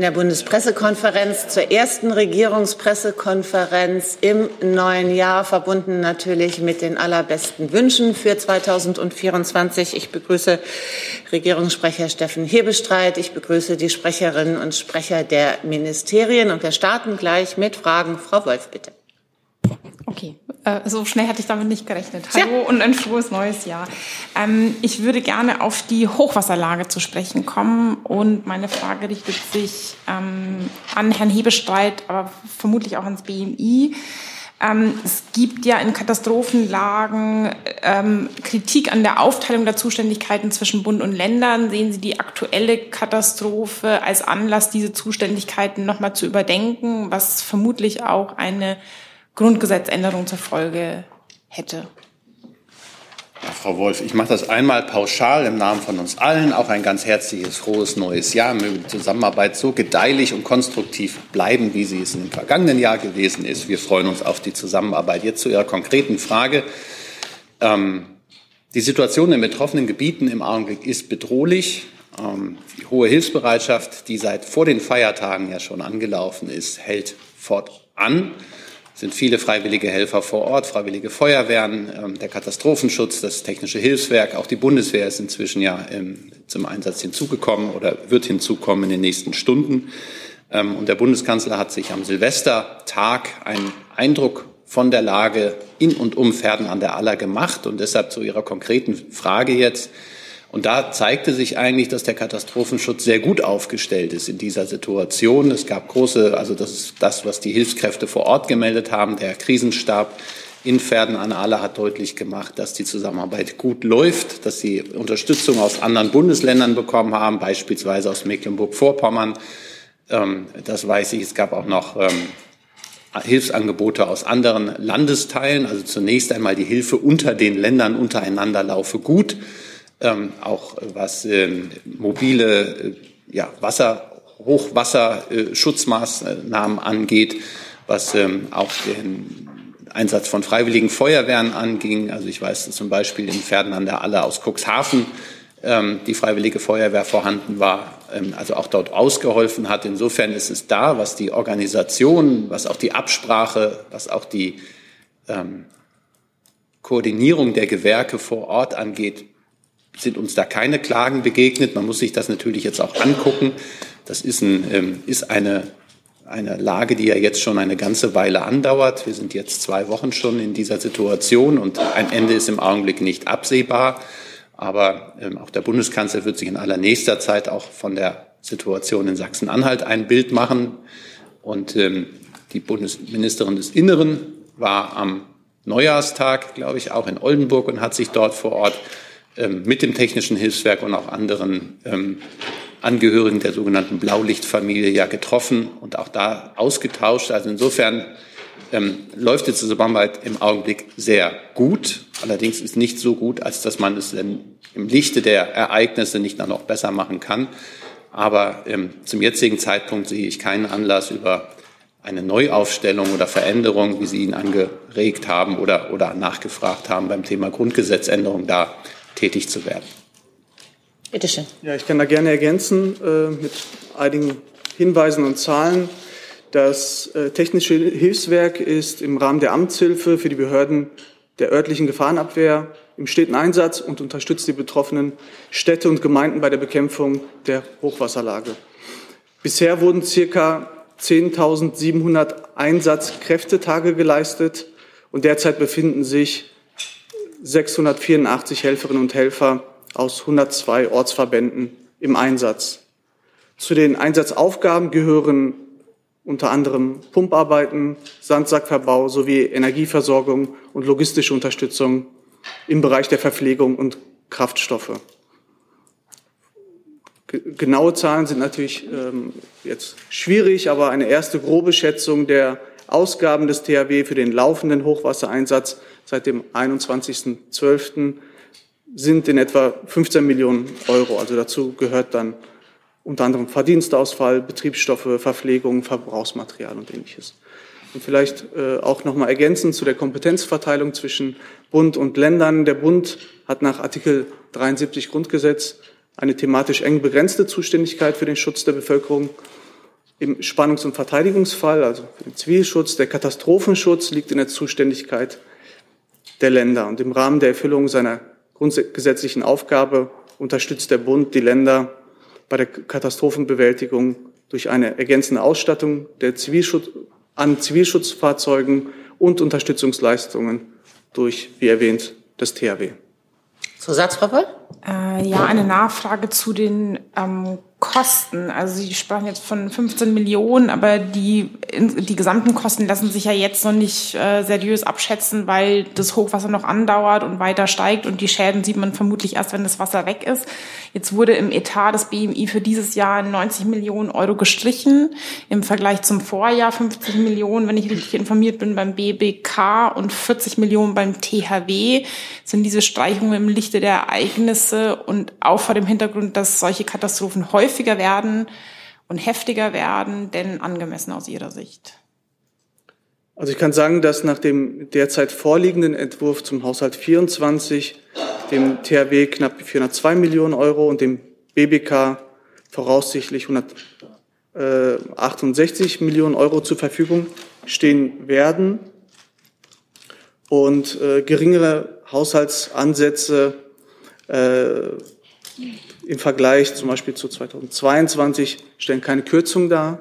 der Bundespressekonferenz zur ersten Regierungspressekonferenz im neuen Jahr, verbunden natürlich mit den allerbesten Wünschen für 2024. Ich begrüße Regierungssprecher Steffen Hebestreit. Ich begrüße die Sprecherinnen und Sprecher der Ministerien. Und wir starten gleich mit Fragen. Frau Wolf, bitte. Okay, äh, so schnell hatte ich damit nicht gerechnet. Hallo ja. und ein frohes neues Jahr. Ähm, ich würde gerne auf die Hochwasserlage zu sprechen kommen und meine Frage richtet sich ähm, an Herrn Hebestreit, aber vermutlich auch ans BMI. Ähm, es gibt ja in Katastrophenlagen ähm, Kritik an der Aufteilung der Zuständigkeiten zwischen Bund und Ländern. Sehen Sie die aktuelle Katastrophe als Anlass, diese Zuständigkeiten nochmal zu überdenken, was vermutlich auch eine Grundgesetzänderung zur Folge hätte. Ja, Frau Wolf, ich mache das einmal pauschal im Namen von uns allen. Auch ein ganz herzliches, frohes neues Jahr. Möge die Zusammenarbeit so gedeihlich und konstruktiv bleiben, wie sie es im vergangenen Jahr gewesen ist. Wir freuen uns auf die Zusammenarbeit. Jetzt zu Ihrer konkreten Frage. Ähm, die Situation in betroffenen Gebieten im Augenblick ist bedrohlich. Ähm, die hohe Hilfsbereitschaft, die seit vor den Feiertagen ja schon angelaufen ist, hält fortan sind viele freiwillige Helfer vor Ort, freiwillige Feuerwehren, ähm, der Katastrophenschutz, das technische Hilfswerk, auch die Bundeswehr ist inzwischen ja ähm, zum Einsatz hinzugekommen oder wird hinzukommen in den nächsten Stunden. Ähm, und der Bundeskanzler hat sich am Silvestertag einen Eindruck von der Lage in und um Pferden an der Aller gemacht. Und deshalb zu Ihrer konkreten Frage jetzt. Und da zeigte sich eigentlich, dass der Katastrophenschutz sehr gut aufgestellt ist in dieser Situation. Es gab große, also das ist das, was die Hilfskräfte vor Ort gemeldet haben. Der Krisenstab in Pferden an Aale hat deutlich gemacht, dass die Zusammenarbeit gut läuft, dass sie Unterstützung aus anderen Bundesländern bekommen haben, beispielsweise aus Mecklenburg-Vorpommern. Ähm, das weiß ich. Es gab auch noch ähm, Hilfsangebote aus anderen Landesteilen. Also zunächst einmal die Hilfe unter den Ländern untereinander laufe gut ähm, auch was ähm, mobile äh, ja, Wasser, Hochwasserschutzmaßnahmen angeht, was ähm, auch den Einsatz von freiwilligen Feuerwehren anging. Also ich weiß zum Beispiel in Pferden an der Aller aus Cuxhaven ähm, die freiwillige Feuerwehr vorhanden war, ähm, also auch dort ausgeholfen hat. Insofern ist es da, was die Organisation, was auch die Absprache, was auch die ähm, Koordinierung der Gewerke vor Ort angeht, sind uns da keine Klagen begegnet. Man muss sich das natürlich jetzt auch angucken. Das ist, ein, ähm, ist eine, eine Lage, die ja jetzt schon eine ganze Weile andauert. Wir sind jetzt zwei Wochen schon in dieser Situation und ein Ende ist im Augenblick nicht absehbar. Aber ähm, auch der Bundeskanzler wird sich in allernächster Zeit auch von der Situation in Sachsen-Anhalt ein Bild machen. Und ähm, die Bundesministerin des Inneren war am Neujahrstag, glaube ich, auch in Oldenburg und hat sich dort vor Ort mit dem Technischen Hilfswerk und auch anderen ähm, Angehörigen der sogenannten Blaulichtfamilie ja getroffen und auch da ausgetauscht. Also insofern ähm, läuft die Zusammenarbeit im Augenblick sehr gut. Allerdings ist nicht so gut, als dass man es im Lichte der Ereignisse nicht noch besser machen kann. Aber ähm, zum jetzigen Zeitpunkt sehe ich keinen Anlass über eine Neuaufstellung oder Veränderung, wie Sie ihn angeregt haben oder, oder nachgefragt haben beim Thema Grundgesetzänderung, da tätig zu werden. Bitte schön. Ja, ich kann da gerne ergänzen äh, mit einigen Hinweisen und Zahlen. Das äh, Technische Hilfswerk ist im Rahmen der Amtshilfe für die Behörden der örtlichen Gefahrenabwehr im steten Einsatz und unterstützt die betroffenen Städte und Gemeinden bei der Bekämpfung der Hochwasserlage. Bisher wurden circa 10.700 Einsatzkräftetage geleistet und derzeit befinden sich 684 Helferinnen und Helfer aus 102 Ortsverbänden im Einsatz. Zu den Einsatzaufgaben gehören unter anderem Pumparbeiten, Sandsackverbau sowie Energieversorgung und logistische Unterstützung im Bereich der Verpflegung und Kraftstoffe. Genaue Zahlen sind natürlich ähm, jetzt schwierig, aber eine erste grobe Schätzung der Ausgaben des THW für den laufenden Hochwassereinsatz seit dem 21.12. sind in etwa 15 Millionen Euro. Also dazu gehört dann unter anderem Verdienstausfall, Betriebsstoffe, Verpflegung, Verbrauchsmaterial und ähnliches. Und vielleicht äh, auch noch mal ergänzend zu der Kompetenzverteilung zwischen Bund und Ländern. Der Bund hat nach Artikel 73 Grundgesetz eine thematisch eng begrenzte Zuständigkeit für den Schutz der Bevölkerung Im Spannungs- und Verteidigungsfall, also für den Zivilschutz, der Katastrophenschutz liegt in der Zuständigkeit der Länder. Und im Rahmen der Erfüllung seiner grundgesetzlichen Aufgabe unterstützt der Bund die Länder bei der Katastrophenbewältigung durch eine ergänzende Ausstattung der Zivilschutz, an Zivilschutzfahrzeugen und Unterstützungsleistungen durch, wie erwähnt, das THW. Zusatz, Frau Woll? Äh, ja, eine Nachfrage zu den ähm, Kosten. Also Sie sprachen jetzt von 15 Millionen, aber die, die gesamten Kosten lassen sich ja jetzt noch nicht äh, seriös abschätzen, weil das Hochwasser noch andauert und weiter steigt und die Schäden sieht man vermutlich erst, wenn das Wasser weg ist. Jetzt wurde im Etat des BMI für dieses Jahr 90 Millionen Euro gestrichen, im Vergleich zum Vorjahr 50 Millionen, wenn ich richtig informiert bin, beim BBK und 40 Millionen beim THW. Sind diese Streichungen im Lichte der Ereignisse und auch vor dem Hintergrund, dass solche Katastrophen häufig häufiger werden und heftiger werden, denn angemessen aus Ihrer Sicht? Also ich kann sagen, dass nach dem derzeit vorliegenden Entwurf zum Haushalt 24 dem THW knapp 402 Millionen Euro und dem BBK voraussichtlich 168 Millionen Euro zur Verfügung stehen werden und äh, geringere Haushaltsansätze äh, im Vergleich zum Beispiel zu 2022 stellen keine Kürzung dar.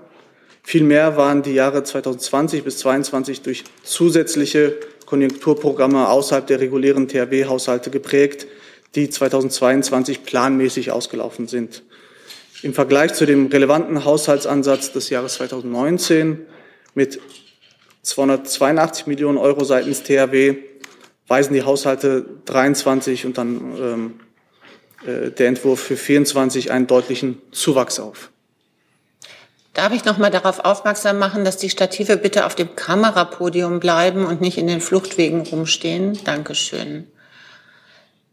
Vielmehr waren die Jahre 2020 bis 2022 durch zusätzliche Konjunkturprogramme außerhalb der regulären THW-Haushalte geprägt, die 2022 planmäßig ausgelaufen sind. Im Vergleich zu dem relevanten Haushaltsansatz des Jahres 2019 mit 282 Millionen Euro seitens THW weisen die Haushalte 23 und dann ähm, äh, der Entwurf für 24 einen deutlichen Zuwachs auf. Darf ich noch mal darauf aufmerksam machen, dass die Stative bitte auf dem Kamerapodium bleiben und nicht in den Fluchtwegen rumstehen? Dankeschön.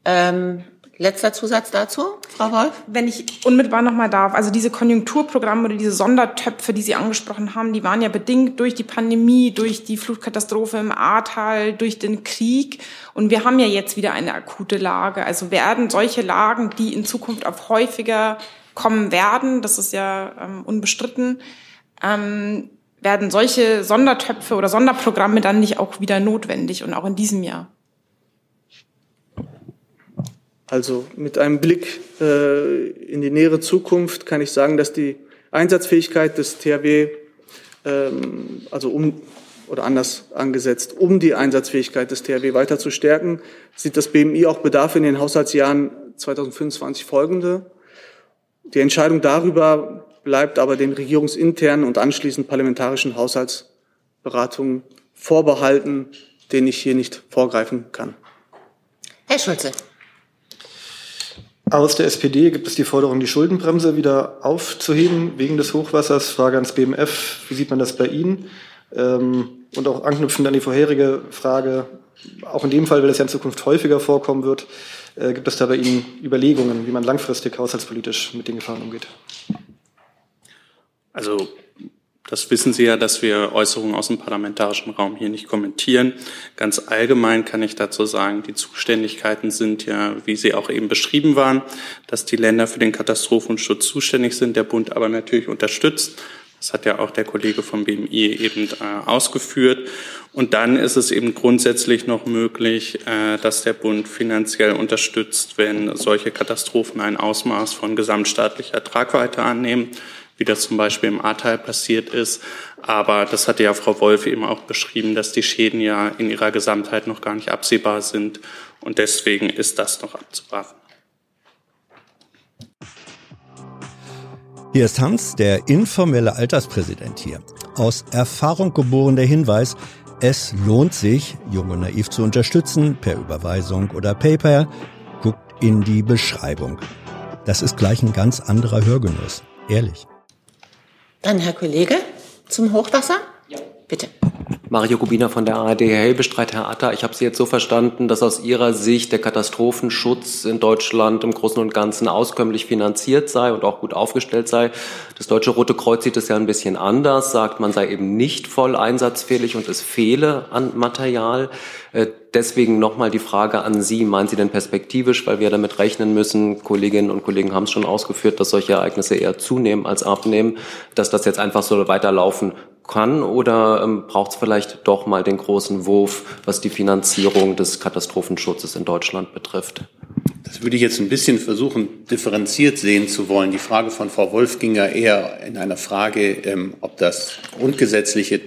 Ähm, Letzter Zusatz dazu, Frau Wolf? Wenn ich unmittelbar noch mal darf, also diese Konjunkturprogramme oder diese Sondertöpfe, die Sie angesprochen haben, die waren ja bedingt durch die Pandemie, durch die Flutkatastrophe im Ahrtal, durch den Krieg. Und wir haben ja jetzt wieder eine akute Lage. Also werden solche Lagen, die in Zukunft auch häufiger kommen werden, das ist ja ähm, unbestritten, ähm, werden solche Sondertöpfe oder Sonderprogramme dann nicht auch wieder notwendig und auch in diesem Jahr? Also mit einem Blick äh, in die nähere Zukunft kann ich sagen, dass die Einsatzfähigkeit des THW, ähm, also um oder anders angesetzt, um die Einsatzfähigkeit des THW weiter zu stärken, sieht das BMI auch Bedarf in den Haushaltsjahren 2025 folgende. Die Entscheidung darüber bleibt aber den regierungsinternen und anschließend parlamentarischen Haushaltsberatungen vorbehalten, denen ich hier nicht vorgreifen kann. Herr Schulze. Aus der SPD gibt es die Forderung, die Schuldenbremse wieder aufzuheben wegen des Hochwassers. Frage ans BMF, wie sieht man das bei Ihnen? Ähm, und auch anknüpfend an die vorherige Frage, auch in dem Fall, weil es ja in Zukunft häufiger vorkommen wird, äh, gibt es da bei Ihnen Überlegungen, wie man langfristig haushaltspolitisch mit den Gefahren umgeht? Also das wissen Sie ja, dass wir Äußerungen aus dem parlamentarischen Raum hier nicht kommentieren. Ganz allgemein kann ich dazu sagen, die Zuständigkeiten sind ja, wie sie auch eben beschrieben waren, dass die Länder für den Katastrophenschutz zuständig sind, der Bund aber natürlich unterstützt. Das hat ja auch der Kollege vom BMI eben äh, ausgeführt. Und dann ist es eben grundsätzlich noch möglich, äh, dass der Bund finanziell unterstützt, wenn solche Katastrophen ein Ausmaß von gesamtstaatlicher Tragweite annehmen wie das zum Beispiel im Ahrtal passiert ist. Aber das hatte ja Frau Wolf eben auch beschrieben, dass die Schäden ja in ihrer Gesamtheit noch gar nicht absehbar sind. Und deswegen ist das noch abzuwarten. Hier ist Hans, der informelle Alterspräsident hier. Aus Erfahrung geboren der Hinweis, es lohnt sich, Jung und Naiv zu unterstützen, per Überweisung oder PayPal. Guckt in die Beschreibung. Das ist gleich ein ganz anderer Hörgenuss. Ehrlich. Dann Herr Kollege zum Hochwasser. Ja. Bitte. Mario Kubina von der ARD. Herr Helbestreit, Herr Atta, ich habe Sie jetzt so verstanden, dass aus Ihrer Sicht der Katastrophenschutz in Deutschland im Großen und Ganzen auskömmlich finanziert sei und auch gut aufgestellt sei. Das Deutsche Rote Kreuz sieht es ja ein bisschen anders, sagt, man sei eben nicht voll einsatzfähig und es fehle an Material. Äh, deswegen nochmal die Frage an Sie. Meinen Sie denn perspektivisch, weil wir damit rechnen müssen, Kolleginnen und Kollegen haben es schon ausgeführt, dass solche Ereignisse eher zunehmen als abnehmen, dass das jetzt einfach so weiterlaufen kann oder ähm, braucht es vielleicht doch mal den großen Wurf, was die Finanzierung des Katastrophenschutzes in Deutschland betrifft? Das würde ich jetzt ein bisschen versuchen, differenziert sehen zu wollen. Die Frage von Frau Wolf ging ja eher in einer Frage, ähm, ob das grundgesetzliche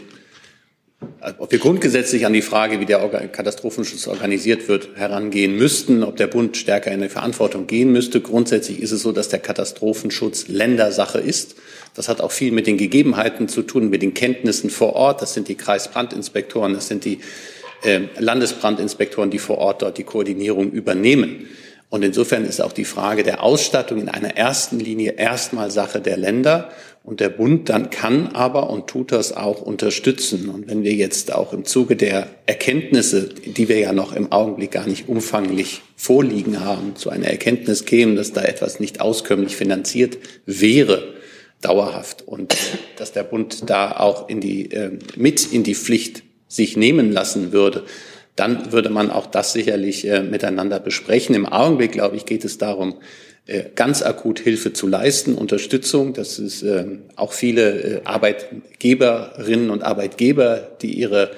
ob wir grundgesetzlich an die Frage, wie der Katastrophenschutz organisiert wird, herangehen müssten, ob der Bund stärker in die Verantwortung gehen müsste. Grundsätzlich ist es so, dass der Katastrophenschutz Ländersache ist. Das hat auch viel mit den Gegebenheiten zu tun, mit den Kenntnissen vor Ort. Das sind die Kreisbrandinspektoren, das sind die äh, Landesbrandinspektoren, die vor Ort dort die Koordinierung übernehmen. Und insofern ist auch die Frage der Ausstattung in einer ersten Linie erstmal Sache der Länder. Und der Bund dann kann aber und tut das auch unterstützen. Und wenn wir jetzt auch im Zuge der Erkenntnisse, die wir ja noch im Augenblick gar nicht umfanglich vorliegen haben, zu einer Erkenntnis kämen, dass da etwas nicht auskömmlich finanziert wäre, dauerhaft und dass der Bund da auch in die, äh, mit in die Pflicht sich nehmen lassen würde, dann würde man auch das sicherlich äh, miteinander besprechen. Im Augenblick, glaube ich, geht es darum, äh, ganz akut Hilfe zu leisten, Unterstützung. Das ist äh, auch viele äh, Arbeitgeberinnen und Arbeitgeber, die ihre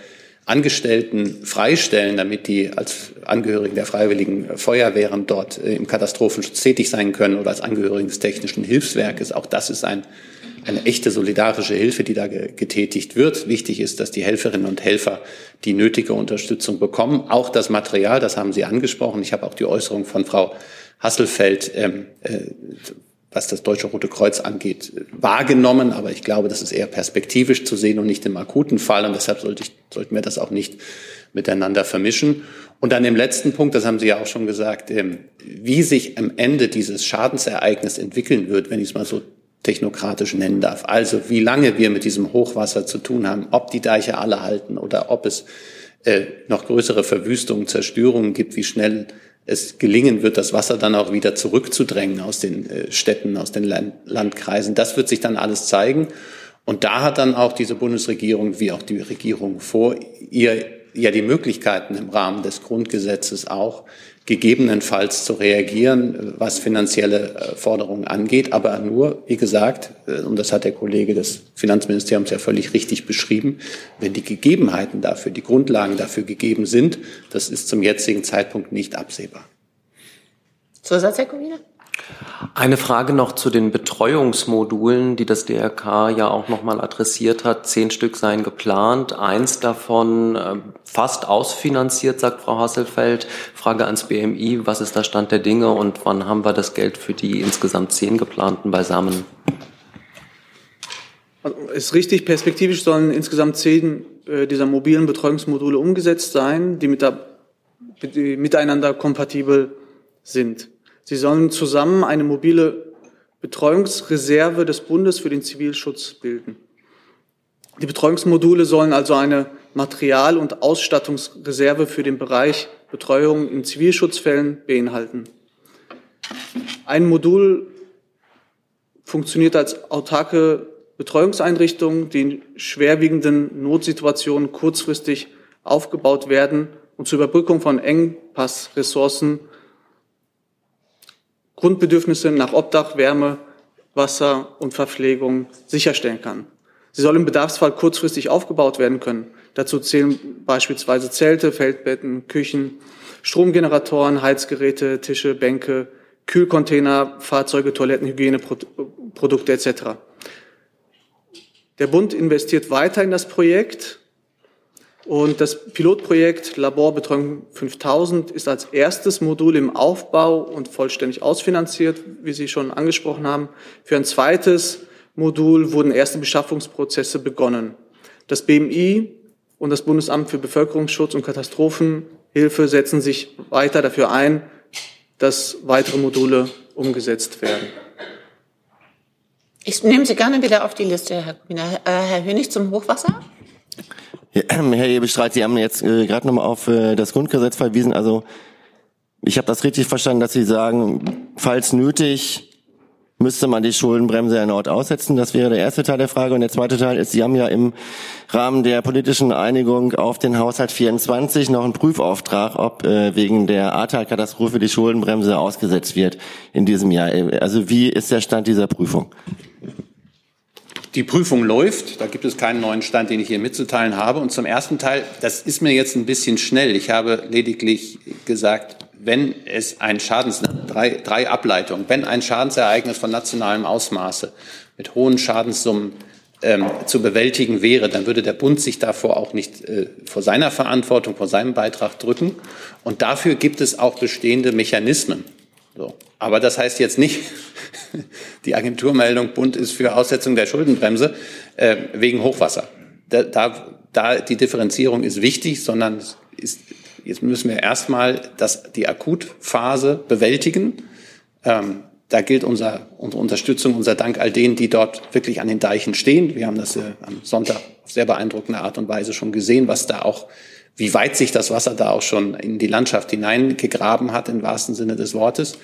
Angestellten freistellen, damit die als Angehörigen der Freiwilligen Feuerwehren dort im Katastrophenschutz tätig sein können oder als Angehörigen des Technischen Hilfswerkes. Auch das ist ein, eine echte solidarische Hilfe, die da getätigt wird. Wichtig ist, dass die Helferinnen und Helfer die nötige Unterstützung bekommen. Auch das Material, das haben Sie angesprochen. Ich habe auch die Äußerung von Frau Hasselfeld, ähm, äh, was das Deutsche Rote Kreuz angeht, wahrgenommen. Aber ich glaube, das ist eher perspektivisch zu sehen und nicht im akuten Fall. Und deshalb sollte ich, sollten wir das auch nicht miteinander vermischen. Und dann im letzten Punkt, das haben Sie ja auch schon gesagt, ähm, wie sich am Ende dieses Schadensereignis entwickeln wird, wenn ich es mal so technokratisch nennen darf. Also wie lange wir mit diesem Hochwasser zu tun haben, ob die Deiche alle halten oder ob es äh, noch größere Verwüstungen, Zerstörungen gibt, wie schnell es gelingen wird, das Wasser dann auch wieder zurückzudrängen aus den äh, Städten, aus den Land Landkreisen. Das wird sich dann alles zeigen. Und da hat dann auch diese Bundesregierung, wie auch die Regierung vor ihr, ja die Möglichkeiten im Rahmen des Grundgesetzes auch, gegebenenfalls zu reagieren, was finanzielle äh, Forderungen angeht, aber nur, wie gesagt, äh, und das hat der Kollege des Finanzministeriums ja völlig richtig beschrieben, wenn die Gegebenheiten dafür, die Grundlagen dafür gegeben sind, das ist zum jetzigen Zeitpunkt nicht absehbar. Zusatz, Herr Kollege? Eine Frage noch zu den Betreuungsmodulen, die das DRK ja auch nochmal adressiert hat. Zehn Stück seien geplant, eins davon äh, fast ausfinanziert, sagt Frau Hasselfeld. Frage ans BMI, was ist der Stand der Dinge und wann haben wir das Geld für die insgesamt zehn geplanten beisammen? Ist richtig, perspektivisch sollen insgesamt zehn äh, dieser mobilen Betreuungsmodule umgesetzt sein, die, mit der, die miteinander kompatibel sind. Sie sollen zusammen eine mobile Betreuungsreserve des Bundes für den Zivilschutz bilden. Die Betreuungsmodule sollen also eine Material- und Ausstattungsreserve für den Bereich Betreuung in Zivilschutzfällen beinhalten. Ein Modul funktioniert als autarke Betreuungseinrichtung, die in schwerwiegenden Notsituationen kurzfristig aufgebaut werden und zur Überbrückung von Engpassressourcen Grundbedürfnisse nach Obdach, Wärme, Wasser und Verpflegung sicherstellen kann. Sie soll im Bedarfsfall kurzfristig aufgebaut werden können. Dazu zählen beispielsweise Zelte, Feldbetten, Küchen, Stromgeneratoren, Heizgeräte, Tische, Bänke, Kühlcontainer, Fahrzeuge, Toiletten, Hygieneprodukte etc. Der Bund investiert weiter in das Projekt und das Pilotprojekt Laborbetreuung 5000 ist als erstes Modul im Aufbau und vollständig ausfinanziert, wie Sie schon angesprochen haben. Für ein zweites Modul wurden erste Beschaffungsprozesse begonnen. Das BMI und das Bundesamt für Bevölkerungsschutz und Katastrophenhilfe setzen sich weiter dafür ein, dass weitere Module umgesetzt werden. Ich nehme Sie gerne wieder auf die Liste, Herr Kubiner. Äh, Herr Hönig zum Hochwasser. Herr Ebestreit, Sie haben jetzt äh, gerade nochmal auf äh, das Grundgesetz verwiesen. Also ich habe das richtig verstanden, dass Sie sagen, falls nötig, müsste man die Schuldenbremse erneut aussetzen. Das wäre der erste Teil der Frage. Und der zweite Teil ist, Sie haben ja im Rahmen der politischen Einigung auf den Haushalt 24 noch einen Prüfauftrag, ob äh, wegen der Ahrtal-Katastrophe die Schuldenbremse ausgesetzt wird in diesem Jahr. Also wie ist der Stand dieser Prüfung? Die Prüfung läuft. Da gibt es keinen neuen Stand, den ich hier mitzuteilen habe. Und zum ersten Teil, das ist mir jetzt ein bisschen schnell. Ich habe lediglich gesagt, wenn es ein Schadens, drei, drei Ableitungen, wenn ein Schadensereignis von nationalem Ausmaße mit hohen Schadenssummen ähm, zu bewältigen wäre, dann würde der Bund sich davor auch nicht äh, vor seiner Verantwortung, vor seinem Beitrag drücken. Und dafür gibt es auch bestehende Mechanismen. So. Aber das heißt jetzt nicht, die Agenturmeldung Bund ist für Aussetzung der Schuldenbremse äh, wegen Hochwasser. Da, da, da die Differenzierung ist wichtig, sondern ist, jetzt müssen wir erstmal das, die Akutphase bewältigen. Ähm, da gilt unser, unsere Unterstützung, unser Dank all denen, die dort wirklich an den Deichen stehen. Wir haben das äh, am Sonntag auf sehr beeindruckende Art und Weise schon gesehen, was da auch, wie weit sich das Wasser da auch schon in die Landschaft hineingegraben hat, im wahrsten Sinne des Wortes.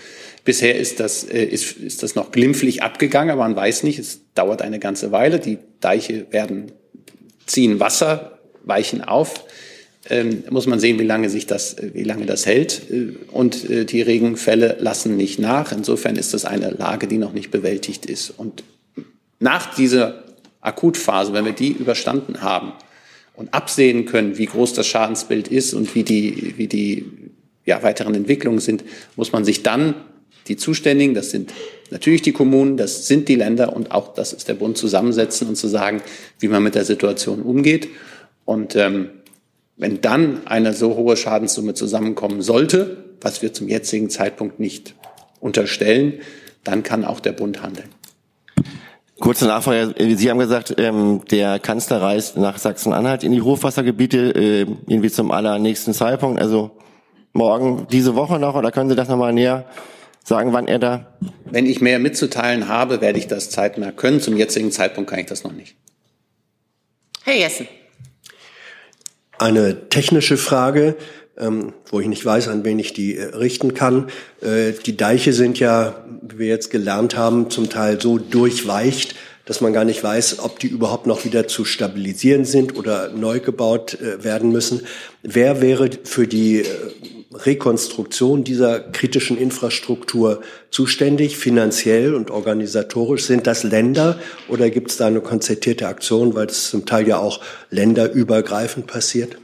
Bisher ist das, äh, ist, ist das noch glimpflich abgegangen, aber man weiß nicht, es dauert eine ganze Weile. Die Deiche werden, ziehen Wasser, weichen auf. Ähm, muss man sehen, wie lange sich das, äh, wie lange das hält. Äh, und äh, die Regenfälle lassen nicht nach. Insofern ist das eine Lage, die noch nicht bewältigt ist. Und nach dieser Akutphase, wenn wir die überstanden haben und absehen können, wie groß das Schadensbild ist und wie die, wie die ja, weiteren Entwicklungen sind, muss man sich dann die Zuständigen, das sind natürlich die Kommunen, das sind die Länder und auch das ist der Bund zusammensetzen und zu sagen, wie man mit der Situation umgeht. Und ähm, wenn dann eine so hohe Schadenssumme zusammenkommen sollte, was wir zum jetzigen Zeitpunkt nicht unterstellen, dann kann auch der Bund handeln. Kurze Nachfrage. Sie haben gesagt, ähm, der Kanzler reist nach Sachsen-Anhalt in die Hochwassergebiete, äh, irgendwie zum allernächsten Zeitpunkt, also morgen, diese Woche noch, oder können Sie das nochmal näher sagen, wann er da? Wenn ich mehr mitzuteilen habe, werde ich das zeitnah können. Zum jetzigen Zeitpunkt kann ich das noch nicht. Herr Jessen. Eine technische Frage, ähm, wo ich nicht weiß, an wen ich die äh, richten kann. Äh, die Deiche sind ja, wie wir jetzt gelernt haben, zum Teil so durchweicht, dass man gar nicht weiß, ob die überhaupt noch wieder zu stabilisieren sind oder neu gebaut äh, werden müssen. Wer wäre für die äh, Rekonstruktion dieser kritischen Infrastruktur zuständig, finanziell und organisatorisch? Sind das Länder oder gibt es da eine konzertierte Aktion, weil das zum Teil ja auch länderübergreifend passiert?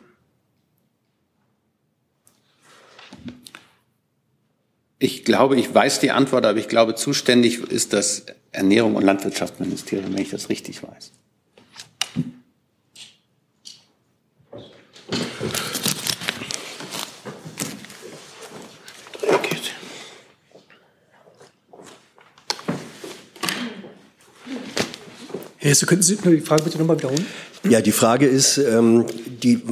Ich glaube, ich weiß die Antwort, aber ich glaube, zuständig ist das Ernährung und Landwirtschaftsministerium, wenn ich das richtig weiß. Herr Hesse, könnten Sie die Frage bitte nochmal wiederholen? Ja, die Frage ist, ähm, die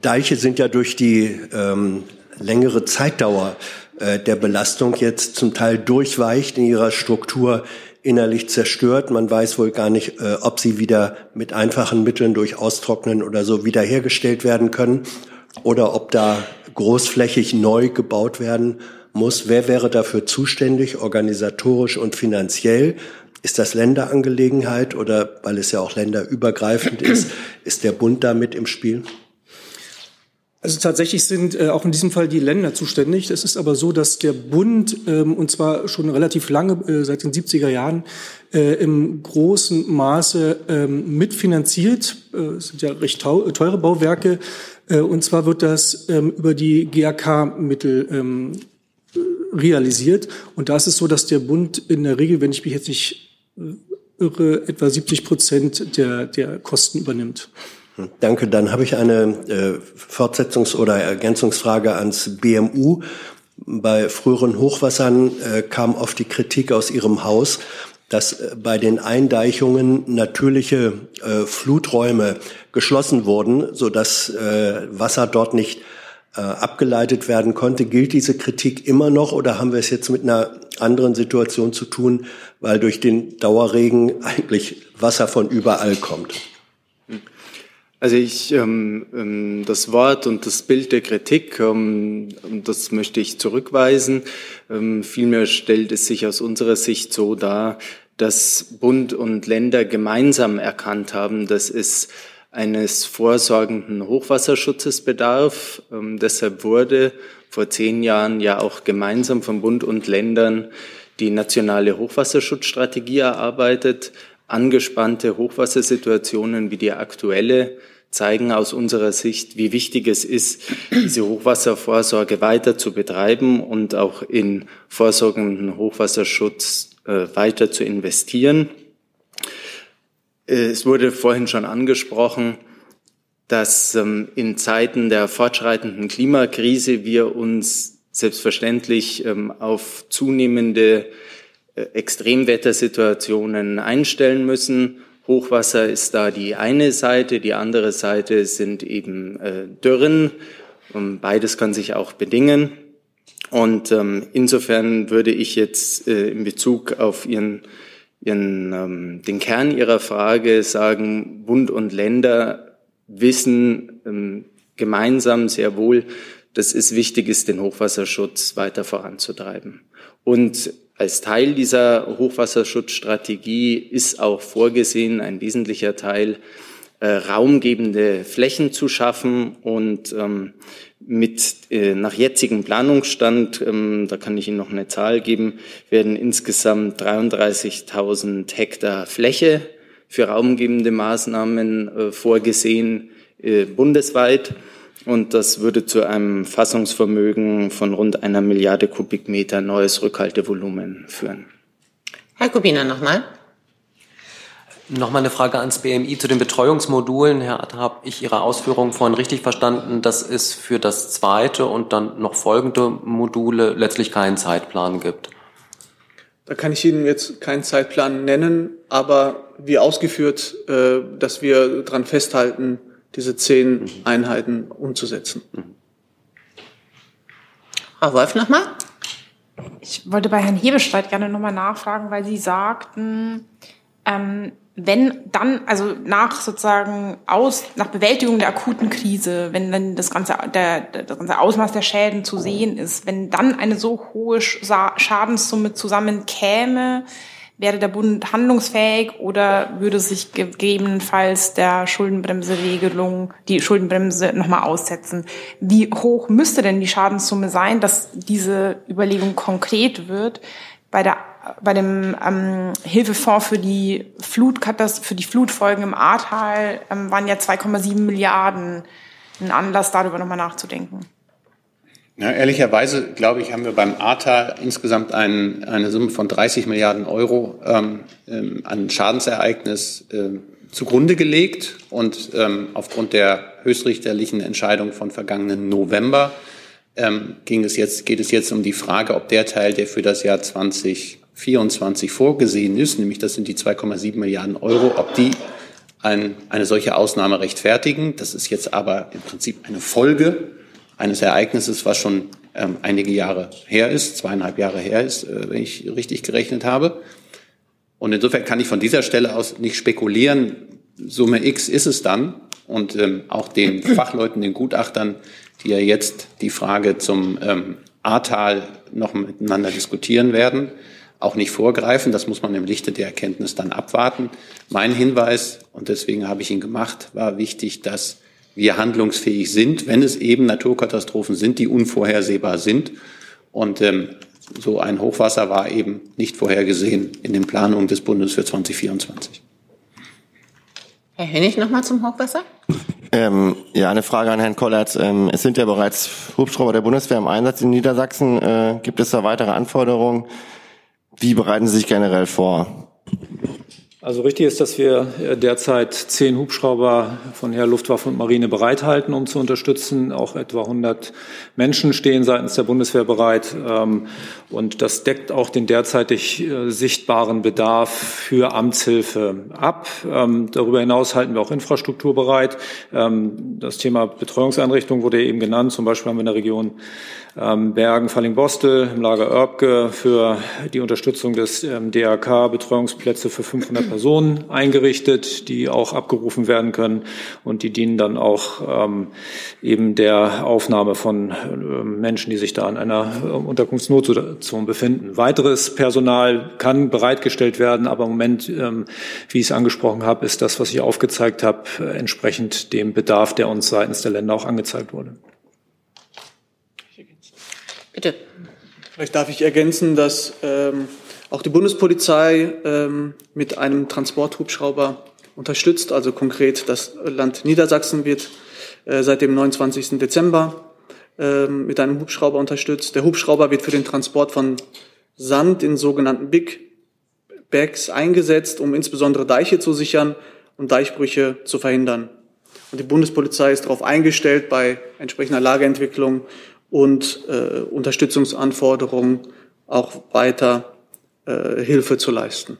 Deiche sind ja durch die ähm, längere Zeitdauer äh, der Belastung jetzt zum Teil durchweicht in ihrer Struktur innerlich zerstört. Man weiß wohl gar nicht, äh, ob sie wieder mit einfachen Mitteln durch Austrocknen oder so wiederhergestellt werden können oder ob da großflächig neu gebaut werden muss. Wer wäre dafür zuständig, organisatorisch und finanziell? Ist das Länderangelegenheit oder weil es ja auch länderübergreifend ist, ist der Bund damit im Spiel? Also tatsächlich sind äh, auch in diesem Fall die Länder zuständig. Es ist aber so, dass der Bund, ähm, und zwar schon relativ lange, äh, seit den 70er Jahren, äh, im großen Maße ähm, mitfinanziert. Äh, es sind ja recht teure Bauwerke. Äh, und zwar wird das ähm, über die GAK-Mittel ähm, realisiert. Und da ist es so, dass der Bund in der Regel, wenn ich mich jetzt nicht irre, etwa 70 Prozent der, der Kosten übernimmt. Danke. Dann habe ich eine äh, Fortsetzungs- oder Ergänzungsfrage ans BMU. Bei früheren Hochwassern äh, kam oft die Kritik aus Ihrem Haus, dass äh, bei den Eindeichungen natürliche äh, Fluträume geschlossen wurden, sodass äh, Wasser dort nicht äh, abgeleitet werden konnte. Gilt diese Kritik immer noch oder haben wir es jetzt mit einer anderen Situation zu tun, weil durch den Dauerregen eigentlich Wasser von überall kommt? Also ich ähm, ähm, das Wort und das Bild der Kritik, ähm, das möchte ich zurückweisen. Ähm, vielmehr stellt es sich aus unserer Sicht so dar, dass Bund und Länder gemeinsam erkannt haben, dass es eines vorsorgenden Hochwasserschutzes bedarf. Ähm, deshalb wurde vor zehn Jahren ja auch gemeinsam von Bund und Ländern die nationale Hochwasserschutzstrategie erarbeitet. Angespannte Hochwassersituationen wie die aktuelle zeigen aus unserer Sicht, wie wichtig es ist, diese Hochwasservorsorge weiter zu betreiben und auch in vorsorgenden Hochwasserschutz äh, weiter zu investieren. Es wurde vorhin schon angesprochen, dass ähm, in Zeiten der fortschreitenden Klimakrise wir uns selbstverständlich ähm, auf zunehmende äh, Extremwettersituationen einstellen müssen. Hochwasser ist da die eine Seite, die andere Seite sind eben äh, Dürren. Und beides kann sich auch bedingen. Und ähm, insofern würde ich jetzt äh, in Bezug auf Ihren, Ihren ähm, den Kern Ihrer Frage sagen, Bund und Länder wissen ähm, gemeinsam sehr wohl, dass es wichtig ist, den Hochwasserschutz weiter voranzutreiben. Und als Teil dieser Hochwasserschutzstrategie ist auch vorgesehen, ein wesentlicher Teil, äh, raumgebende Flächen zu schaffen und ähm, mit äh, nach jetzigem Planungsstand, ähm, da kann ich Ihnen noch eine Zahl geben, werden insgesamt 33.000 Hektar Fläche für raumgebende Maßnahmen äh, vorgesehen äh, bundesweit. Und das würde zu einem Fassungsvermögen von rund einer Milliarde Kubikmeter neues Rückhaltevolumen führen. Herr Kubiner nochmal. Nochmal eine Frage ans BMI zu den Betreuungsmodulen. Herr Atta, habe ich Ihre Ausführungen vorhin richtig verstanden, dass es für das zweite und dann noch folgende Module letztlich keinen Zeitplan gibt? Da kann ich Ihnen jetzt keinen Zeitplan nennen, aber wie ausgeführt, äh, dass wir daran festhalten, diese zehn Einheiten umzusetzen. Frau Wolf nochmal. Ich wollte bei Herrn Hebestreit gerne nochmal nachfragen, weil Sie sagten, ähm, wenn dann, also nach sozusagen aus, nach Bewältigung der akuten Krise, wenn dann das ganze, der, das ganze Ausmaß der Schäden zu sehen ist, wenn dann eine so hohe Schadenssumme zusammenkäme, Wäre der Bund handlungsfähig oder würde sich gegebenenfalls der Schuldenbremse-Regelung, die Schuldenbremse nochmal aussetzen? Wie hoch müsste denn die Schadenssumme sein, dass diese Überlegung konkret wird? Bei der bei dem ähm, Hilfefonds für die Flutkatast für die Flutfolgen im Ahrtal ähm, waren ja 2,7 Milliarden ein Anlass, darüber nochmal nachzudenken. Ja, ehrlicherweise, glaube ich, haben wir beim ATA insgesamt ein, eine Summe von 30 Milliarden Euro ähm, ähm, an Schadensereignis äh, zugrunde gelegt. Und ähm, aufgrund der höchstrichterlichen Entscheidung von vergangenen November ähm, ging es jetzt, geht es jetzt um die Frage, ob der Teil, der für das Jahr 2024 vorgesehen ist, nämlich das sind die 2,7 Milliarden Euro, ob die ein, eine solche Ausnahme rechtfertigen. Das ist jetzt aber im Prinzip eine Folge eines Ereignisses, was schon ähm, einige Jahre her ist, zweieinhalb Jahre her ist, äh, wenn ich richtig gerechnet habe. Und insofern kann ich von dieser Stelle aus nicht spekulieren, Summe X ist es dann. Und ähm, auch den Fachleuten, den Gutachtern, die ja jetzt die Frage zum ähm, Ahrtal noch miteinander diskutieren werden, auch nicht vorgreifen. Das muss man im Lichte der Erkenntnis dann abwarten. Mein Hinweis, und deswegen habe ich ihn gemacht, war wichtig, dass wir handlungsfähig sind, wenn es eben Naturkatastrophen sind, die unvorhersehbar sind. Und ähm, so ein Hochwasser war eben nicht vorhergesehen in den Planungen des Bundes für 2024. Herr Hennig nochmal zum Hochwasser. Ähm, ja, eine Frage an Herrn Kollertz. Ähm, es sind ja bereits Hubschrauber der Bundeswehr im Einsatz in Niedersachsen. Äh, gibt es da weitere Anforderungen? Wie bereiten Sie sich generell vor? Also richtig ist, dass wir äh, derzeit zehn Hubschrauber von Heer Luftwaffe und Marine bereithalten, um zu unterstützen. Auch etwa 100 Menschen stehen seitens der Bundeswehr bereit. Ähm, und das deckt auch den derzeitig äh, sichtbaren Bedarf für Amtshilfe ab. Ähm, darüber hinaus halten wir auch Infrastruktur bereit. Ähm, das Thema Betreuungseinrichtung wurde eben genannt. Zum Beispiel haben wir in der Region ähm, Bergen, Falling-Bostel im Lager Oerpke für die Unterstützung des ähm, DRK Betreuungsplätze für 500 Personen eingerichtet, die auch abgerufen werden können und die dienen dann auch ähm, eben der Aufnahme von äh, Menschen, die sich da in einer äh, Unterkunftsnotsituation befinden. Weiteres Personal kann bereitgestellt werden, aber im Moment, ähm, wie ich es angesprochen habe, ist das, was ich aufgezeigt habe, äh, entsprechend dem Bedarf, der uns seitens der Länder auch angezeigt wurde. Bitte. Vielleicht darf ich ergänzen, dass ähm, auch die Bundespolizei ähm, mit einem Transporthubschrauber unterstützt. Also konkret das Land Niedersachsen wird äh, seit dem 29. Dezember äh, mit einem Hubschrauber unterstützt. Der Hubschrauber wird für den Transport von Sand in sogenannten Big Bags eingesetzt, um insbesondere Deiche zu sichern und Deichbrüche zu verhindern. Und die Bundespolizei ist darauf eingestellt, bei entsprechender Lageentwicklung und äh, Unterstützungsanforderungen auch weiter äh, Hilfe zu leisten.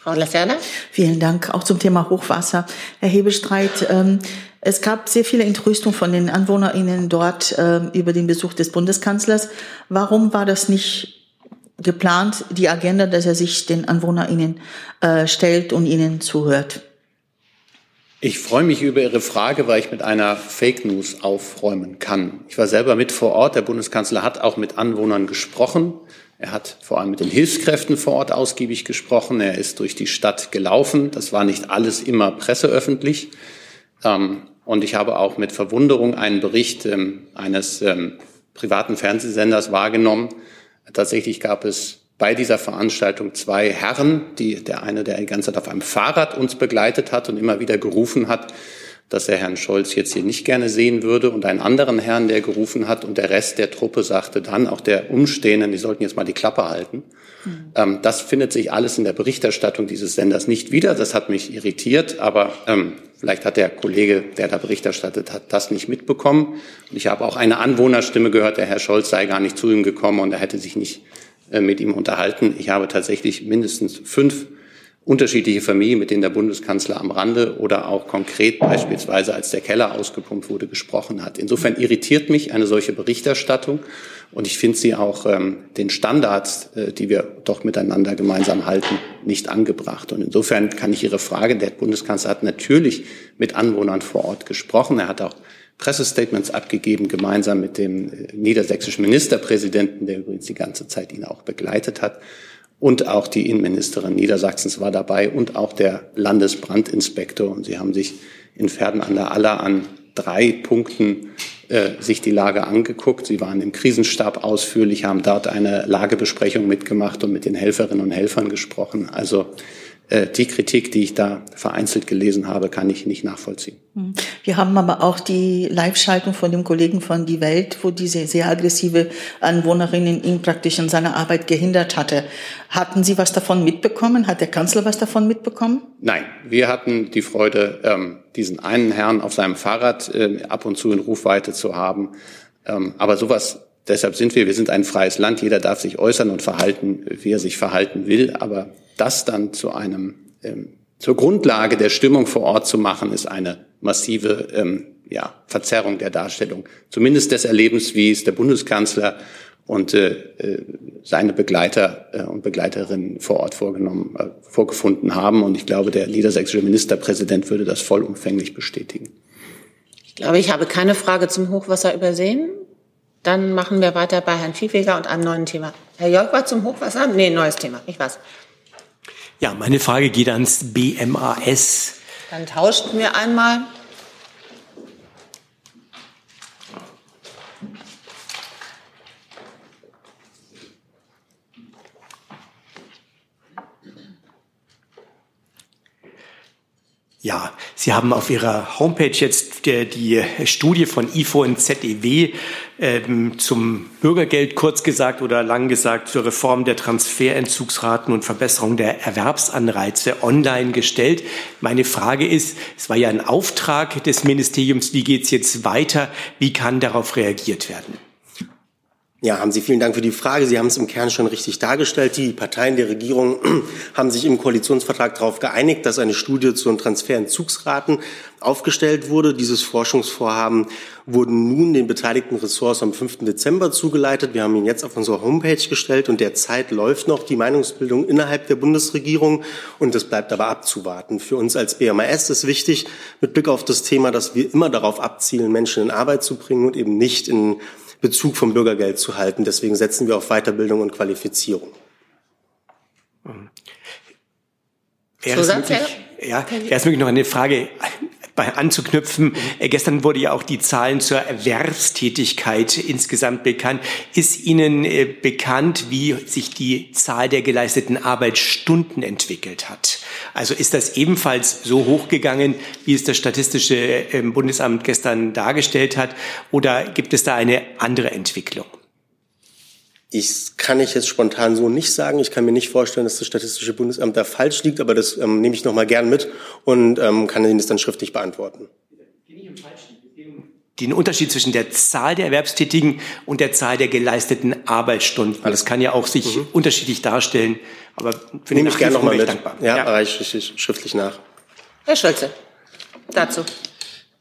Frau Lacerda? Vielen Dank. Auch zum Thema Hochwasser. Herr Hebestreit, ähm, es gab sehr viele Entrüstung von den AnwohnerInnen dort ähm, über den Besuch des Bundeskanzlers. Warum war das nicht geplant, die Agenda, dass er sich den AnwohnerInnen äh, stellt und ihnen zuhört? Ich freue mich über Ihre Frage, weil ich mit einer Fake News aufräumen kann. Ich war selber mit vor Ort. Der Bundeskanzler hat auch mit Anwohnern gesprochen. Er hat vor allem mit den Hilfskräften vor Ort ausgiebig gesprochen. Er ist durch die Stadt gelaufen. Das war nicht alles immer presseöffentlich. Ähm, und ich habe auch mit Verwunderung einen Bericht ähm, eines ähm, privaten Fernsehsenders wahrgenommen. Tatsächlich gab es bei dieser Veranstaltung zwei Herren, die, der eine, der die ganze Zeit auf einem Fahrrad uns begleitet hat und immer wieder gerufen hat, dass er Herrn Scholz jetzt hier nicht gerne sehen würde und einen anderen Herrn, der gerufen hat und der Rest der Truppe sagte dann, auch der Umstehenden, die sollten jetzt mal die Klappe halten. Mhm. Ähm, das findet sich alles in der Berichterstattung dieses Senders nicht wieder. Das hat mich irritiert, aber ähm, vielleicht hat der Kollege, der da Bericht erstattet hat, das nicht mitbekommen. Und ich habe auch eine Anwohnerstimme gehört, der Herr Scholz sei gar nicht zu ihm gekommen und er hätte sich nicht mit ihm unterhalten. Ich habe tatsächlich mindestens fünf unterschiedliche Familien, mit denen der Bundeskanzler am Rande oder auch konkret beispielsweise, als der Keller ausgepumpt wurde, gesprochen hat. Insofern irritiert mich eine solche Berichterstattung und ich finde sie auch ähm, den Standards, äh, die wir doch miteinander gemeinsam halten, nicht angebracht. Und insofern kann ich Ihre Frage, der Bundeskanzler hat natürlich mit Anwohnern vor Ort gesprochen. Er hat auch Pressestatements abgegeben, gemeinsam mit dem äh, niedersächsischen Ministerpräsidenten, der übrigens die ganze Zeit ihn auch begleitet hat. Und auch die Innenministerin Niedersachsens war dabei und auch der Landesbrandinspektor. Und sie haben sich in Pferden an der Aller an drei Punkten äh, sich die Lage angeguckt. Sie waren im Krisenstab ausführlich, haben dort eine Lagebesprechung mitgemacht und mit den Helferinnen und Helfern gesprochen. Also die Kritik, die ich da vereinzelt gelesen habe, kann ich nicht nachvollziehen. Hm. Wir haben aber auch die Live-Schaltung von dem Kollegen von Die Welt, wo diese sehr aggressive Anwohnerin ihn praktisch in seiner Arbeit gehindert hatte. Hatten Sie was davon mitbekommen? Hat der Kanzler was davon mitbekommen? Nein, wir hatten die Freude, ähm, diesen einen Herrn auf seinem Fahrrad äh, ab und zu in Rufweite zu haben. Ähm, aber sowas Deshalb sind wir, wir sind ein freies Land, jeder darf sich äußern und verhalten, wie er sich verhalten will, aber das dann zu einem, ähm, zur Grundlage der Stimmung vor Ort zu machen, ist eine massive ähm, ja, Verzerrung der Darstellung, zumindest des Erlebens, wie es der Bundeskanzler und äh, äh, seine Begleiter äh, und Begleiterinnen vor Ort vorgenommen, äh, vorgefunden haben. Und ich glaube, der niedersächsische Ministerpräsident würde das vollumfänglich bestätigen. Ich glaube, ich habe keine Frage zum Hochwasser übersehen. Dann machen wir weiter bei Herrn Viehweger und einem neuen Thema. Herr Jörg war zum Hochwasser? Nee, neues Thema. Ich weiß. Ja, meine Frage geht ans BMAS. Dann tauschten wir einmal. Ja, Sie haben auf Ihrer Homepage jetzt die, die Studie von IFO und ZEW ähm, zum Bürgergeld kurz gesagt oder lang gesagt zur Reform der Transferentzugsraten und Verbesserung der Erwerbsanreize online gestellt. Meine Frage ist, es war ja ein Auftrag des Ministeriums, wie geht es jetzt weiter? Wie kann darauf reagiert werden? Ja, haben Sie vielen Dank für die Frage. Sie haben es im Kern schon richtig dargestellt. Die Parteien der Regierung haben sich im Koalitionsvertrag darauf geeinigt, dass eine Studie zu den Transferentzugsraten aufgestellt wurde. Dieses Forschungsvorhaben wurde nun den beteiligten Ressorts am 5. Dezember zugeleitet. Wir haben ihn jetzt auf unsere Homepage gestellt und derzeit läuft noch die Meinungsbildung innerhalb der Bundesregierung und es bleibt aber abzuwarten. Für uns als BMAS ist wichtig, mit Blick auf das Thema, dass wir immer darauf abzielen, Menschen in Arbeit zu bringen und eben nicht in Bezug vom Bürgergeld zu halten. Deswegen setzen wir auf Weiterbildung und Qualifizierung. Wäre es möglich, ja, wäre es möglich noch eine Frage anzuknüpfen. Mhm. Gestern wurde ja auch die Zahlen zur Erwerbstätigkeit insgesamt bekannt. Ist Ihnen äh, bekannt, wie sich die Zahl der geleisteten Arbeitsstunden entwickelt hat? Also ist das ebenfalls so hochgegangen, wie es das Statistische ähm, Bundesamt gestern dargestellt hat? Oder gibt es da eine andere Entwicklung? Ich kann ich jetzt spontan so nicht sagen. Ich kann mir nicht vorstellen, dass das Statistische Bundesamt da falsch liegt, aber das ähm, nehme ich noch mal gern mit und ähm, kann Ihnen das dann schriftlich beantworten. Den Unterschied zwischen der Zahl der Erwerbstätigen und der Zahl der geleisteten Arbeitsstunden. Das kann ja auch sich mhm. unterschiedlich darstellen. Aber für nehme ich gerne noch mal mit. Dankbar. Ja, ja. reiche ich schriftlich nach. Herr Schulze, dazu.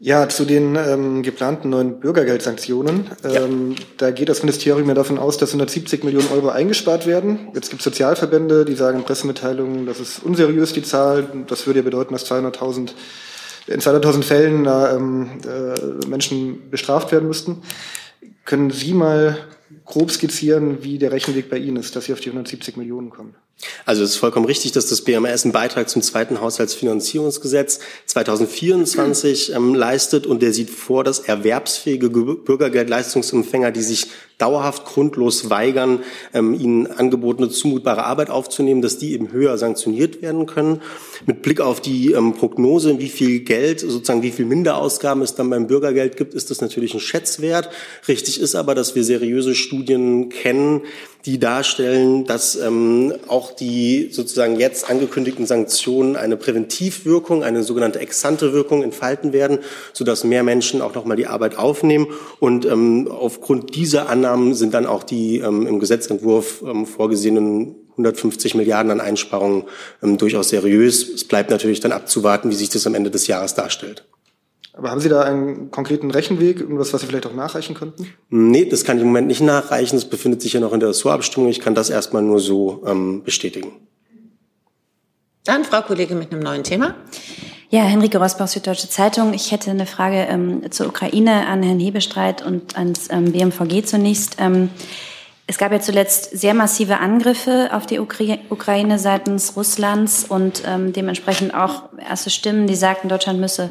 Ja, zu den ähm, geplanten neuen Bürgergeldsanktionen. Ähm, ja. Da geht das Ministerium ja davon aus, dass 170 Millionen Euro eingespart werden. Jetzt gibt es Sozialverbände, die sagen in Pressemitteilungen, das ist unseriös, die Zahl. Das würde ja bedeuten, dass 200.000 in 200.000 Fällen äh, äh, Menschen bestraft werden müssten. Können Sie mal grob skizzieren, wie der Rechenweg bei Ihnen ist, dass Sie auf die 170 Millionen kommen? Also es ist vollkommen richtig, dass das BMS einen Beitrag zum zweiten Haushaltsfinanzierungsgesetz 2024 ähm, leistet und der sieht vor, dass erwerbsfähige Bürgergeldleistungsempfänger, die sich dauerhaft grundlos weigern, ähm, ihnen angebotene zumutbare Arbeit aufzunehmen, dass die eben höher sanktioniert werden können. Mit Blick auf die ähm, Prognose, wie viel Geld, sozusagen wie viel Minderausgaben es dann beim Bürgergeld gibt, ist das natürlich ein Schätzwert. Richtig ist aber, dass wir seriöse Studien kennen, die darstellen, dass ähm, auch die sozusagen jetzt angekündigten Sanktionen eine Präventivwirkung, eine sogenannte exante Wirkung entfalten werden, sodass mehr Menschen auch nochmal die Arbeit aufnehmen. Und ähm, aufgrund dieser Annahmen sind dann auch die ähm, im Gesetzentwurf ähm, vorgesehenen 150 Milliarden an Einsparungen ähm, durchaus seriös. Es bleibt natürlich dann abzuwarten, wie sich das am Ende des Jahres darstellt. Aber haben Sie da einen konkreten Rechenweg, irgendwas, was Sie vielleicht auch nachreichen könnten? Nee, das kann ich im Moment nicht nachreichen. Das befindet sich ja noch in der Ressortabstimmung. Ich kann das erstmal nur so ähm, bestätigen. Dann Frau Kollegin mit einem neuen Thema. Ja, Henrike Rosbach, Süddeutsche Zeitung. Ich hätte eine Frage ähm, zur Ukraine an Herrn Hebestreit und ans ähm, BMVG zunächst. Ähm, es gab ja zuletzt sehr massive Angriffe auf die Ukra Ukraine seitens Russlands und ähm, dementsprechend auch erste Stimmen, die sagten, Deutschland müsse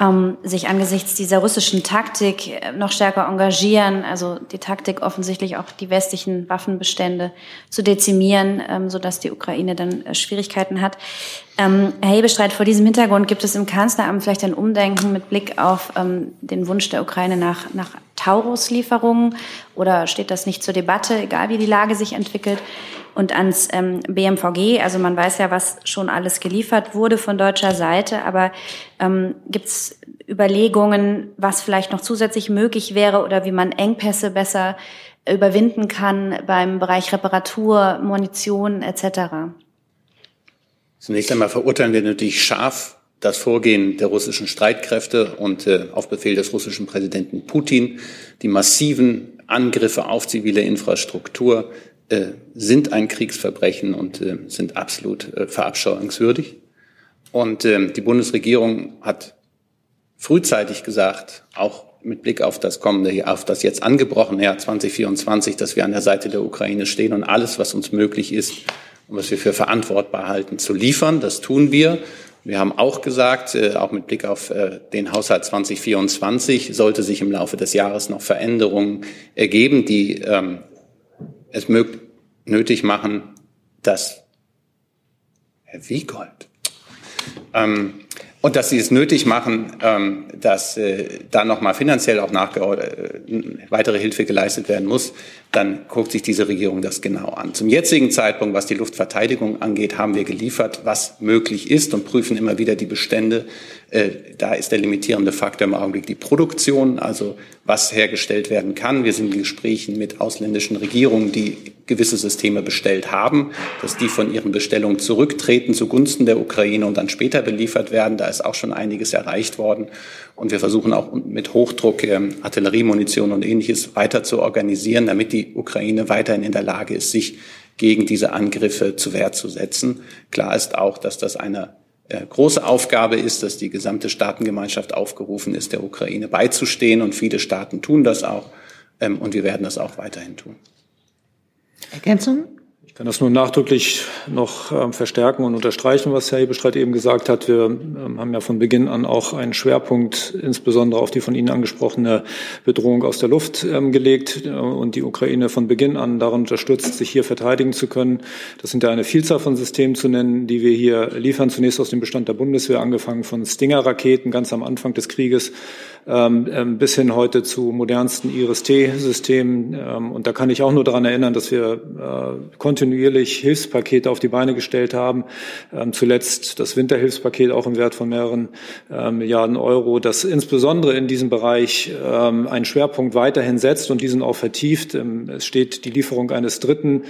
ähm, sich angesichts dieser russischen Taktik äh, noch stärker engagieren, also die Taktik offensichtlich auch die westlichen Waffenbestände zu dezimieren, ähm, sodass die Ukraine dann äh, Schwierigkeiten hat. Ähm, Herr Hebestreit, vor diesem Hintergrund gibt es im Kanzleramt vielleicht ein Umdenken mit Blick auf ähm, den Wunsch der Ukraine nach, nach Taurus-Lieferungen oder steht das nicht zur Debatte, egal wie die Lage sich entwickelt? Und ans ähm, BMVG. Also man weiß ja, was schon alles geliefert wurde von deutscher Seite, aber ähm, gibt es Überlegungen, was vielleicht noch zusätzlich möglich wäre oder wie man Engpässe besser überwinden kann beim Bereich Reparatur, Munition etc.? Zunächst einmal verurteilen wir natürlich scharf das Vorgehen der russischen Streitkräfte und äh, auf Befehl des russischen Präsidenten Putin, die massiven Angriffe auf zivile Infrastruktur, äh, sind ein Kriegsverbrechen und äh, sind absolut äh, verabscheuungswürdig. Und äh, die Bundesregierung hat frühzeitig gesagt, auch mit Blick auf das kommende, auf das jetzt angebrochene Jahr 2024, dass wir an der Seite der Ukraine stehen und alles, was uns möglich ist und was wir für verantwortbar halten, zu liefern. Das tun wir. Wir haben auch gesagt, äh, auch mit Blick auf äh, den Haushalt 2024 sollte sich im Laufe des Jahres noch Veränderungen ergeben, die ähm, es nötig machen, dass Herr Wiegold. Ähm, und dass sie es nötig machen, ähm, dass äh, da nochmal finanziell auch äh, weitere Hilfe geleistet werden muss, dann guckt sich diese Regierung das genau an. Zum jetzigen Zeitpunkt, was die Luftverteidigung angeht, haben wir geliefert, was möglich ist und prüfen immer wieder die Bestände. Äh, da ist der limitierende Faktor im Augenblick die Produktion, also was hergestellt werden kann. Wir sind in Gesprächen mit ausländischen Regierungen, die gewisse Systeme bestellt haben, dass die von ihren Bestellungen zurücktreten zugunsten der Ukraine und dann später beliefert werden. Da ist auch schon einiges erreicht worden. Und wir versuchen auch mit Hochdruck ähm, Artilleriemunition und ähnliches weiter zu organisieren, damit die Ukraine weiterhin in der Lage ist, sich gegen diese Angriffe zu Wehr zu setzen. Klar ist auch, dass das eine äh, große Aufgabe ist, dass die gesamte Staatengemeinschaft aufgerufen ist, der Ukraine beizustehen. Und viele Staaten tun das auch. Ähm, und wir werden das auch weiterhin tun. Ergänzung? Kann das nur nachdrücklich noch ähm, verstärken und unterstreichen, was Herr Hebestreit eben gesagt hat. Wir ähm, haben ja von Beginn an auch einen Schwerpunkt insbesondere auf die von Ihnen angesprochene Bedrohung aus der Luft ähm, gelegt äh, und die Ukraine von Beginn an daran unterstützt, sich hier verteidigen zu können. Das sind ja eine Vielzahl von Systemen zu nennen, die wir hier liefern. Zunächst aus dem Bestand der Bundeswehr, angefangen von Stinger-Raketen ganz am Anfang des Krieges bis hin heute zu modernsten Iris-T-Systemen. Und da kann ich auch nur daran erinnern, dass wir äh, kontinuierlich Hilfspakete auf die Beine gestellt haben. zuletzt das Winterhilfspaket auch im Wert von mehreren Milliarden Euro, das insbesondere in diesem Bereich einen Schwerpunkt weiterhin setzt und diesen auch vertieft. es steht die Lieferung eines dritten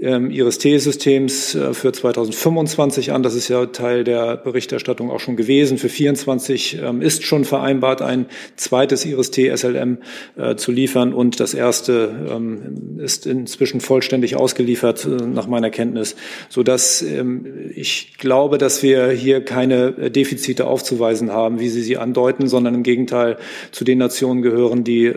ähm, ihres T-Systems äh, für 2025 an. Das ist ja Teil der Berichterstattung auch schon gewesen. Für 24 ähm, ist schon vereinbart, ein zweites Iris T SLM äh, zu liefern und das erste ähm, ist inzwischen vollständig ausgeliefert äh, nach meiner Kenntnis, so dass ich glaube, dass wir hier keine Defizite aufzuweisen haben, wie Sie sie andeuten, sondern im Gegenteil zu den Nationen gehören, die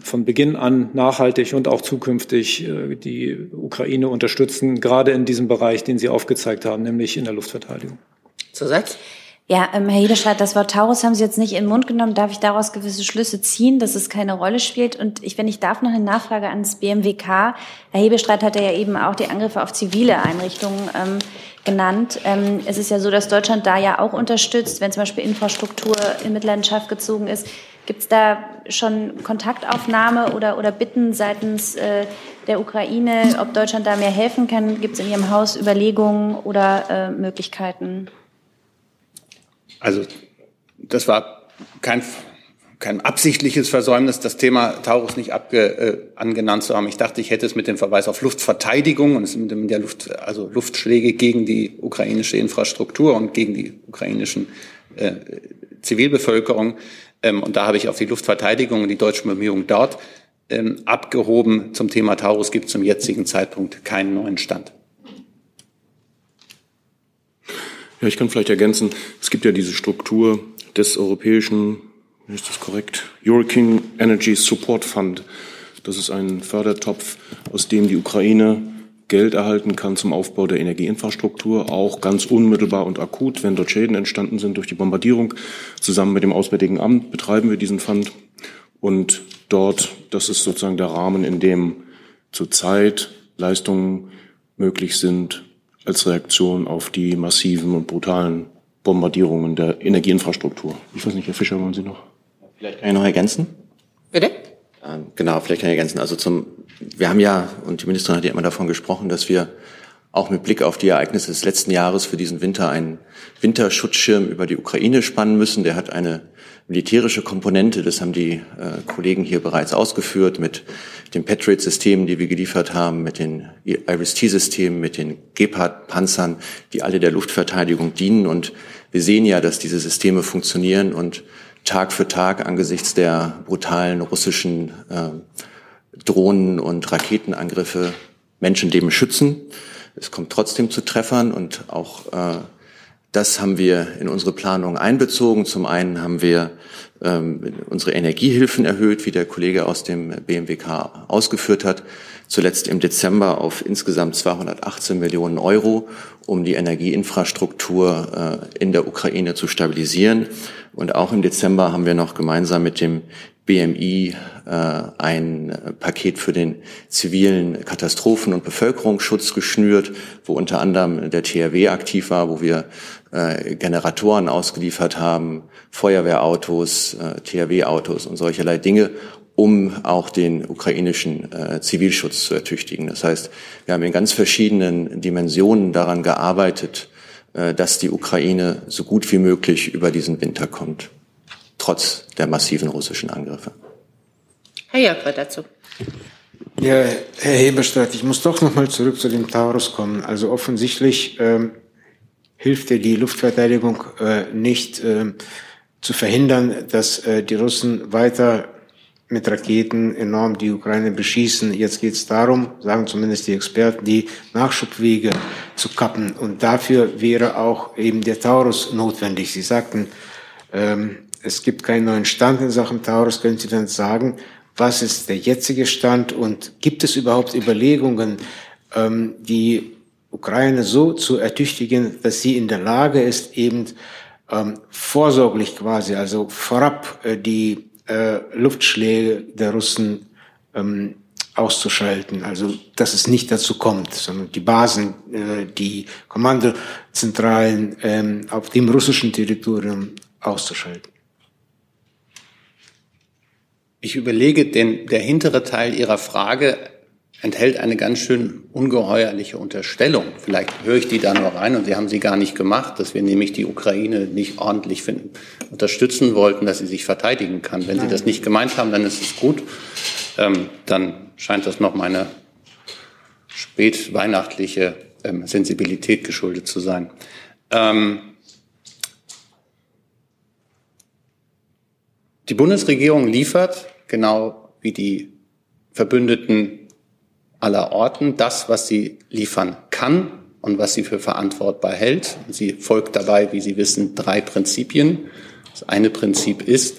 von Beginn an nachhaltig und auch zukünftig die Ukraine unterstützen, gerade in diesem Bereich, den Sie aufgezeigt haben, nämlich in der Luftverteidigung. Zusatz? Ja, ähm, Herr Hedescheid, das Wort Taurus haben Sie jetzt nicht in den Mund genommen. Darf ich daraus gewisse Schlüsse ziehen, dass es keine Rolle spielt? Und ich, wenn ich darf, noch eine Nachfrage ans BMWK. Herr Hebestreit hat ja eben auch die Angriffe auf zivile Einrichtungen ähm, genannt. Ähm, es ist ja so, dass Deutschland da ja auch unterstützt, wenn zum Beispiel Infrastruktur in Mitleidenschaft gezogen ist. Gibt es da schon Kontaktaufnahme oder, oder Bitten seitens äh, der Ukraine, ob Deutschland da mehr helfen kann? Gibt es in Ihrem Haus Überlegungen oder äh, Möglichkeiten? Also das war kein, kein absichtliches Versäumnis, das Thema Taurus nicht abge, äh, angenannt zu haben. Ich dachte, ich hätte es mit dem Verweis auf Luftverteidigung und es mit der Luft, also Luftschläge gegen die ukrainische Infrastruktur und gegen die ukrainischen äh, Zivilbevölkerung. Ähm, und da habe ich auf die Luftverteidigung und die deutschen Bemühungen dort ähm, abgehoben. Zum Thema Taurus gibt es zum jetzigen Zeitpunkt keinen neuen Stand. Ja, ich kann vielleicht ergänzen, es gibt ja diese Struktur des europäischen, ist das korrekt, European Energy Support Fund. Das ist ein Fördertopf, aus dem die Ukraine Geld erhalten kann zum Aufbau der Energieinfrastruktur, auch ganz unmittelbar und akut, wenn dort Schäden entstanden sind durch die Bombardierung. Zusammen mit dem Auswärtigen Amt betreiben wir diesen Fund. Und dort, das ist sozusagen der Rahmen, in dem zurzeit Leistungen möglich sind als Reaktion auf die massiven und brutalen Bombardierungen der Energieinfrastruktur. Ich weiß nicht, Herr Fischer, wollen Sie noch? Vielleicht kann ich noch ergänzen. Bitte? Ähm, genau, vielleicht kann ich ergänzen. Also zum, wir haben ja, und die Ministerin hat ja immer davon gesprochen, dass wir auch mit Blick auf die Ereignisse des letzten Jahres für diesen Winter einen Winterschutzschirm über die Ukraine spannen müssen. Der hat eine militärische Komponente, das haben die äh, Kollegen hier bereits ausgeführt, mit den Patriot-Systemen, die wir geliefert haben, mit den Iris-T-Systemen, mit den Gepard-Panzern, die alle der Luftverteidigung dienen. Und wir sehen ja, dass diese Systeme funktionieren und Tag für Tag angesichts der brutalen russischen äh, Drohnen- und Raketenangriffe Menschenleben schützen. Es kommt trotzdem zu Treffern und auch äh, das haben wir in unsere Planung einbezogen. Zum einen haben wir ähm, unsere Energiehilfen erhöht, wie der Kollege aus dem BMWK ausgeführt hat. zuletzt im Dezember auf insgesamt 218 Millionen Euro, um die Energieinfrastruktur äh, in der Ukraine zu stabilisieren. Und auch im Dezember haben wir noch gemeinsam mit dem BMI äh, ein Paket für den zivilen Katastrophen- und Bevölkerungsschutz geschnürt, wo unter anderem der THW aktiv war, wo wir äh, Generatoren ausgeliefert haben, Feuerwehrautos, äh, THW-Autos und solcherlei Dinge, um auch den ukrainischen äh, Zivilschutz zu ertüchtigen. Das heißt, wir haben in ganz verschiedenen Dimensionen daran gearbeitet, äh, dass die Ukraine so gut wie möglich über diesen Winter kommt trotz der massiven russischen Angriffe. Herr Jörg dazu. Ja, Herr Heberstadt, ich muss doch noch mal zurück zu dem Taurus kommen. Also offensichtlich ähm, hilft dir die Luftverteidigung äh, nicht äh, zu verhindern, dass äh, die Russen weiter mit Raketen enorm die Ukraine beschießen. Jetzt geht es darum, sagen zumindest die Experten, die Nachschubwege zu kappen. Und dafür wäre auch eben der Taurus notwendig. Sie sagten, ähm, es gibt keinen neuen Stand in Sachen Taurus. Können Sie dann sagen, was ist der jetzige Stand und gibt es überhaupt Überlegungen, ähm, die Ukraine so zu ertüchtigen, dass sie in der Lage ist, eben ähm, vorsorglich quasi, also vorab äh, die äh, Luftschläge der Russen ähm, auszuschalten. Also dass es nicht dazu kommt, sondern die Basen, äh, die Kommandozentralen ähm, auf dem russischen Territorium auszuschalten. Ich überlege, denn der hintere Teil Ihrer Frage enthält eine ganz schön ungeheuerliche Unterstellung. Vielleicht höre ich die da nur rein und Sie haben sie gar nicht gemacht, dass wir nämlich die Ukraine nicht ordentlich finden, unterstützen wollten, dass sie sich verteidigen kann. Wenn. Sie das nicht gemeint haben, dann ist es gut. Ähm, dann scheint das noch meine spätweihnachtliche ähm, Sensibilität geschuldet zu sein. Ähm, die Bundesregierung liefert genau wie die Verbündeten aller Orten das, was sie liefern kann und was sie für verantwortbar hält. Sie folgt dabei, wie Sie wissen, drei Prinzipien. Das eine Prinzip ist,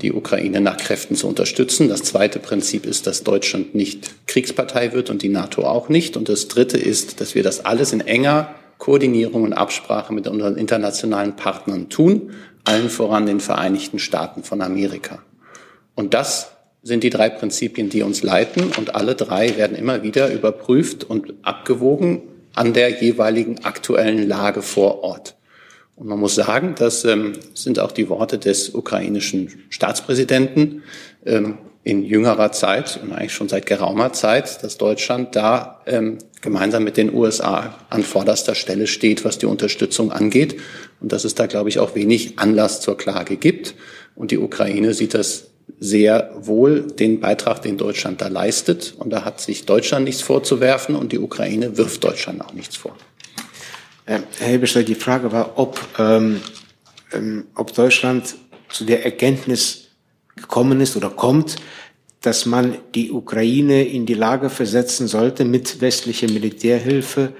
die Ukraine nach Kräften zu unterstützen. Das zweite Prinzip ist, dass Deutschland nicht Kriegspartei wird und die NATO auch nicht. Und das dritte ist, dass wir das alles in enger Koordinierung und Absprache mit unseren internationalen Partnern tun, allen voran den Vereinigten Staaten von Amerika. Und das sind die drei Prinzipien, die uns leiten. Und alle drei werden immer wieder überprüft und abgewogen an der jeweiligen aktuellen Lage vor Ort. Und man muss sagen, das ähm, sind auch die Worte des ukrainischen Staatspräsidenten ähm, in jüngerer Zeit und eigentlich schon seit geraumer Zeit, dass Deutschland da ähm, gemeinsam mit den USA an vorderster Stelle steht, was die Unterstützung angeht. Und dass es da, glaube ich, auch wenig Anlass zur Klage gibt. Und die Ukraine sieht das sehr wohl den Beitrag, den Deutschland da leistet. Und da hat sich Deutschland nichts vorzuwerfen und die Ukraine wirft Deutschland auch nichts vor. Herr Helbestell, die Frage war, ob, ähm, ähm, ob Deutschland zu der Erkenntnis gekommen ist oder kommt, dass man die Ukraine in die Lage versetzen sollte, mit westlicher Militärhilfe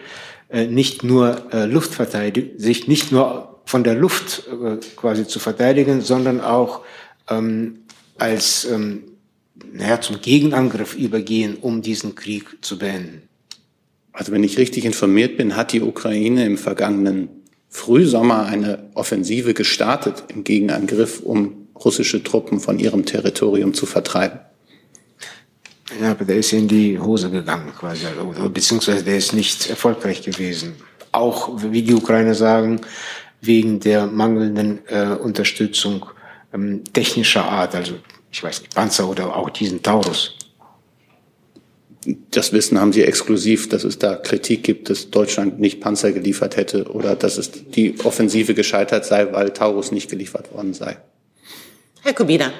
äh, nicht nur äh, Luftverteidigung, sich nicht nur von der Luft äh, quasi zu verteidigen, sondern auch ähm, als ähm, naja, zum Gegenangriff übergehen, um diesen Krieg zu beenden? Also wenn ich richtig informiert bin, hat die Ukraine im vergangenen Frühsommer eine Offensive gestartet im Gegenangriff, um russische Truppen von ihrem Territorium zu vertreiben. Ja, aber der ist in die Hose gegangen quasi, also, beziehungsweise der ist nicht erfolgreich gewesen. Auch, wie die Ukrainer sagen, wegen der mangelnden äh, Unterstützung ähm, technischer Art, also ich weiß nicht, Panzer oder auch diesen Taurus? Das Wissen haben Sie exklusiv, dass es da Kritik gibt, dass Deutschland nicht Panzer geliefert hätte oder dass es die Offensive gescheitert sei, weil Taurus nicht geliefert worden sei. Herr Kubina.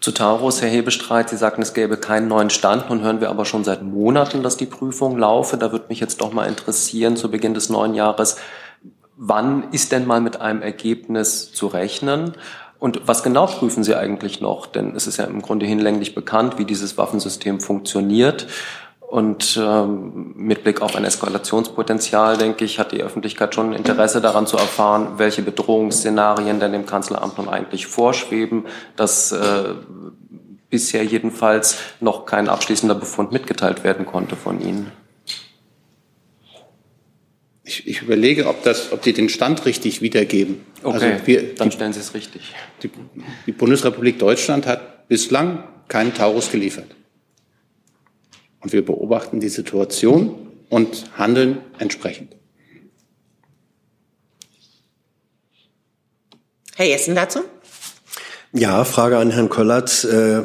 Zu Taurus, Herr Hebestreit, Sie sagten, es gäbe keinen neuen Stand. Nun hören wir aber schon seit Monaten, dass die Prüfung laufe. Da würde mich jetzt doch mal interessieren, zu Beginn des neuen Jahres, wann ist denn mal mit einem Ergebnis zu rechnen? Und was genau prüfen Sie eigentlich noch? Denn es ist ja im Grunde hinlänglich bekannt, wie dieses Waffensystem funktioniert. Und ähm, mit Blick auf ein Eskalationspotenzial, denke ich, hat die Öffentlichkeit schon Interesse daran zu erfahren, welche Bedrohungsszenarien denn dem Kanzleramt nun eigentlich vorschweben. Das äh, bisher jedenfalls noch kein abschließender Befund mitgeteilt werden konnte von Ihnen. Ich, ich überlege, ob, das, ob die den Stand richtig wiedergeben. Okay, also wir, dann stellen Sie es richtig. Die, die Bundesrepublik Deutschland hat bislang keinen Taurus geliefert. Und wir beobachten die Situation und handeln entsprechend. Herr Jessen dazu? Ja, Frage an Herrn Kollatz. Äh,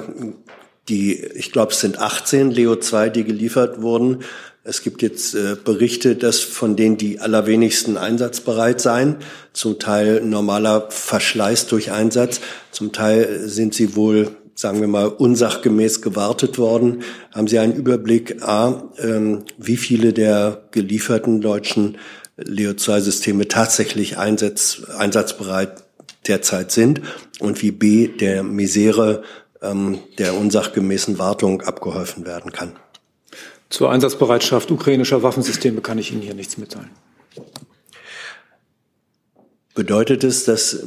die, ich glaube, es sind 18 Leo 2, die geliefert wurden. Es gibt jetzt äh, Berichte, dass von denen die allerwenigsten einsatzbereit seien. Zum Teil normaler Verschleiß durch Einsatz. Zum Teil sind sie wohl, sagen wir mal, unsachgemäß gewartet worden. Haben Sie einen Überblick, A, ähm, wie viele der gelieferten deutschen Leo 2 Systeme tatsächlich einsatz, einsatzbereit derzeit sind und wie B der Misere ähm, der unsachgemäßen Wartung abgeholfen werden kann. Zur Einsatzbereitschaft ukrainischer Waffensysteme kann ich Ihnen hier nichts mitteilen. Bedeutet es, dass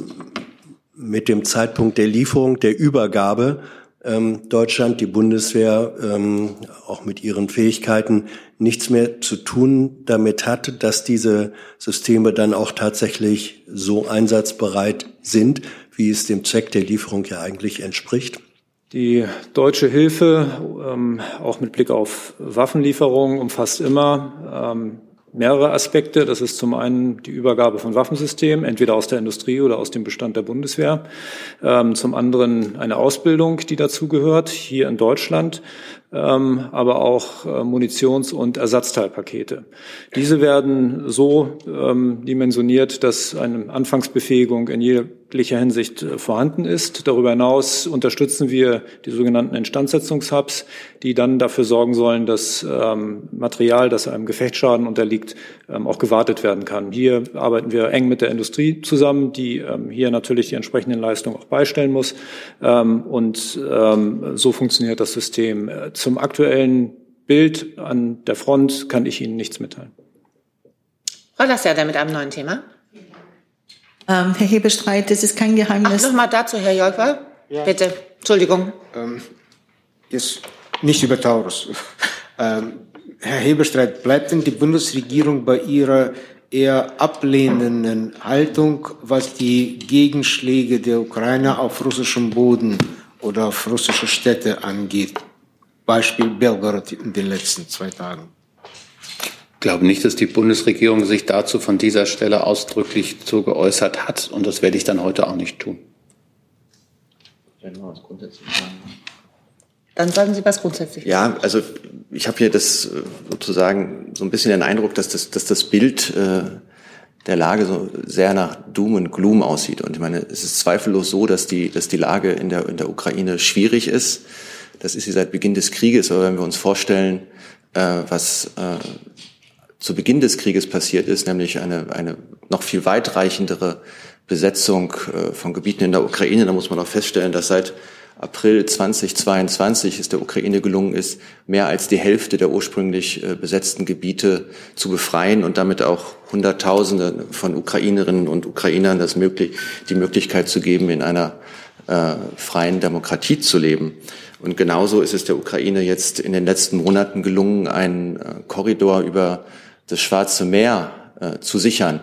mit dem Zeitpunkt der Lieferung, der Übergabe ähm, Deutschland, die Bundeswehr ähm, auch mit ihren Fähigkeiten nichts mehr zu tun damit hat, dass diese Systeme dann auch tatsächlich so einsatzbereit sind, wie es dem Zweck der Lieferung ja eigentlich entspricht? Die deutsche Hilfe, ähm, auch mit Blick auf Waffenlieferungen, umfasst immer ähm, mehrere Aspekte. Das ist zum einen die Übergabe von Waffensystemen, entweder aus der Industrie oder aus dem Bestand der Bundeswehr. Ähm, zum anderen eine Ausbildung, die dazugehört, hier in Deutschland ähm, aber auch äh, Munitions- und Ersatzteilpakete. Diese werden so ähm, dimensioniert, dass eine Anfangsbefähigung in jeglicher Hinsicht äh, vorhanden ist. Darüber hinaus unterstützen wir die sogenannten Instandsetzungshubs, die dann dafür sorgen sollen, dass ähm, Material, das einem Gefechtsschaden unterliegt, ähm, auch gewartet werden kann. Hier arbeiten wir eng mit der Industrie zusammen, die ähm, hier natürlich die entsprechenden Leistungen auch beistellen muss. Ähm, und so funktioniert das System. Äh, zum aktuellen Bild an der Front kann ich Ihnen nichts mitteilen. Frau Lasserda mit einem neuen Thema. Ähm, Herr Hebestreit, das ist kein Geheimnis. Ach, nochmal dazu, Herr Jolfer. Ja. Bitte. Entschuldigung. Ähm, jetzt nicht über Taurus. Ähm, Herr Hebestreit, bleibt denn die Bundesregierung bei ihrer eher ablehnenden Haltung, was die Gegenschläge der Ukraine auf russischem Boden oder auf russische Städte angeht? Beispiel Belgorod in den letzten zwei Tagen. Ich glaube nicht, dass die Bundesregierung sich dazu von dieser Stelle ausdrücklich so geäußert hat. Und das werde ich dann heute auch nicht tun. Dann sagen Sie was grundsätzlich. Ja, also ich habe hier das äh, sozusagen so ein bisschen den Eindruck, dass das, dass das Bild äh, der Lage so sehr nach Doom und Gloom aussieht. Und ich meine, es ist zweifellos so, dass die, dass die Lage in der, in der Ukraine schwierig ist. Das ist sie seit Beginn des Krieges. Aber wenn wir uns vorstellen, äh, was äh, zu Beginn des Krieges passiert ist, nämlich eine, eine noch viel weitreichendere Besetzung äh, von Gebieten in der Ukraine, dann muss man auch feststellen, dass seit April 2022 es der Ukraine gelungen ist, mehr als die Hälfte der ursprünglich äh, besetzten Gebiete zu befreien und damit auch Hunderttausende von Ukrainerinnen und Ukrainern das möglich, die Möglichkeit zu geben, in einer äh, freien Demokratie zu leben. Und genauso ist es der Ukraine jetzt in den letzten Monaten gelungen, einen äh, Korridor über das Schwarze Meer äh, zu sichern,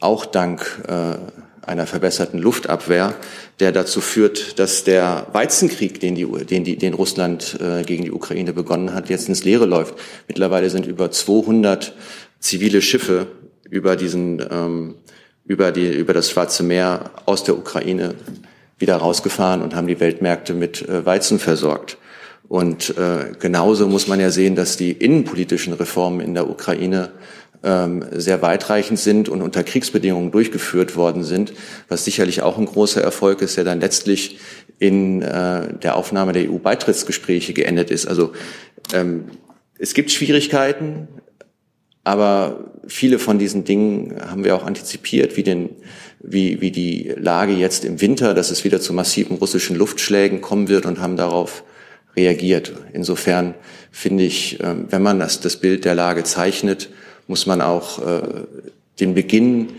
auch dank äh, einer verbesserten Luftabwehr, der dazu führt, dass der Weizenkrieg, den, die, den, die, den Russland äh, gegen die Ukraine begonnen hat, jetzt ins Leere läuft. Mittlerweile sind über 200 zivile Schiffe über diesen ähm, über die über das Schwarze Meer aus der Ukraine wieder rausgefahren und haben die Weltmärkte mit äh, Weizen versorgt. Und äh, genauso muss man ja sehen, dass die innenpolitischen Reformen in der Ukraine ähm, sehr weitreichend sind und unter Kriegsbedingungen durchgeführt worden sind, was sicherlich auch ein großer Erfolg ist, der dann letztlich in äh, der Aufnahme der EU-Beitrittsgespräche geendet ist. Also ähm, es gibt Schwierigkeiten, aber viele von diesen Dingen haben wir auch antizipiert, wie, den, wie, wie die Lage jetzt im Winter, dass es wieder zu massiven russischen Luftschlägen kommen wird und haben darauf reagiert. Insofern finde ich, ähm, wenn man das, das Bild der Lage zeichnet, muss man auch äh, den Beginn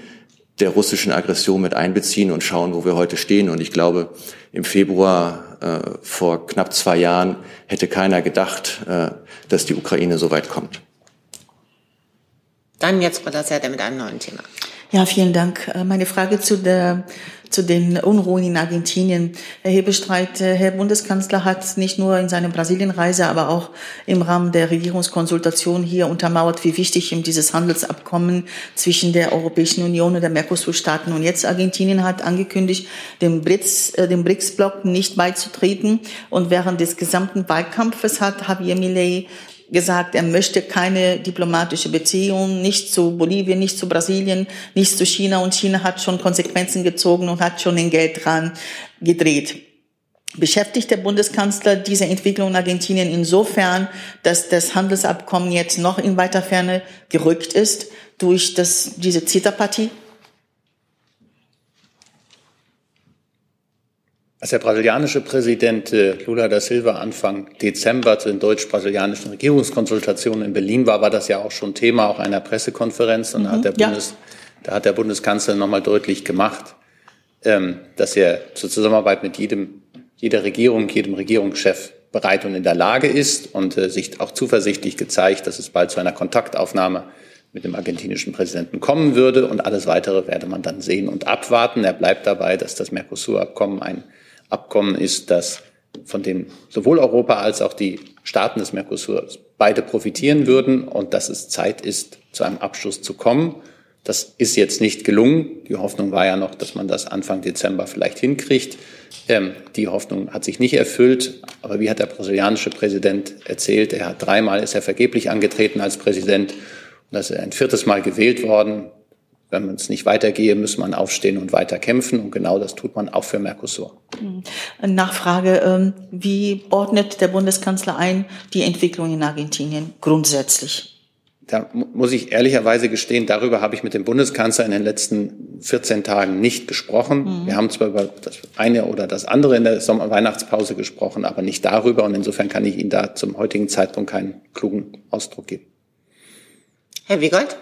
der russischen Aggression mit einbeziehen und schauen, wo wir heute stehen. Und ich glaube, im Februar äh, vor knapp zwei Jahren hätte keiner gedacht, äh, dass die Ukraine so weit kommt. Dann jetzt Frau Lasserde mit einem neuen Thema. Ja, vielen Dank. Äh, meine Frage zu der zu den Unruhen in Argentinien. Herr Hebestreit, äh, Herr Bundeskanzler hat nicht nur in seiner Brasilienreise, aber auch im Rahmen der Regierungskonsultation hier untermauert, wie wichtig ihm dieses Handelsabkommen zwischen der Europäischen Union und der Mercosur-Staaten und jetzt Argentinien hat angekündigt, dem BRICS, äh, dem BRICS-Block nicht beizutreten. Und während des gesamten Wahlkampfes hat Javier Milei gesagt, er möchte keine diplomatische Beziehung, nicht zu Bolivien, nicht zu Brasilien, nicht zu China. Und China hat schon Konsequenzen gezogen und hat schon den Geld dran gedreht. Beschäftigt der Bundeskanzler diese Entwicklung in Argentinien insofern, dass das Handelsabkommen jetzt noch in weiter Ferne gerückt ist durch das, diese CETA-Partie? Als der brasilianische Präsident äh, Lula da Silva Anfang Dezember zu den deutsch-brasilianischen Regierungskonsultationen in Berlin war, war das ja auch schon Thema auch einer Pressekonferenz. Und mhm, da, hat der ja. Bundes, da hat der Bundeskanzler nochmal deutlich gemacht, ähm, dass er zur Zusammenarbeit mit jedem, jeder Regierung, jedem Regierungschef bereit und in der Lage ist und äh, sich auch zuversichtlich gezeigt, dass es bald zu einer Kontaktaufnahme mit dem argentinischen Präsidenten kommen würde. Und alles Weitere werde man dann sehen und abwarten. Er bleibt dabei, dass das Mercosur-Abkommen ein Abkommen ist, das von dem sowohl Europa als auch die Staaten des Mercosur beide profitieren würden und dass es Zeit ist, zu einem Abschluss zu kommen. Das ist jetzt nicht gelungen. Die Hoffnung war ja noch, dass man das Anfang Dezember vielleicht hinkriegt. Ähm, die Hoffnung hat sich nicht erfüllt. Aber wie hat der brasilianische Präsident erzählt, er hat dreimal ist er vergeblich angetreten als Präsident und das ist ein viertes Mal gewählt worden wenn man es nicht weitergehe, muss man aufstehen und weiter kämpfen. Und genau das tut man auch für Mercosur. Hm. Nachfrage, ähm, wie ordnet der Bundeskanzler ein die Entwicklung in Argentinien grundsätzlich? Da muss ich ehrlicherweise gestehen, darüber habe ich mit dem Bundeskanzler in den letzten 14 Tagen nicht gesprochen. Mhm. Wir haben zwar über das eine oder das andere in der Sommer Weihnachtspause gesprochen, aber nicht darüber. Und insofern kann ich Ihnen da zum heutigen Zeitpunkt keinen klugen Ausdruck geben. Herr Wiegold?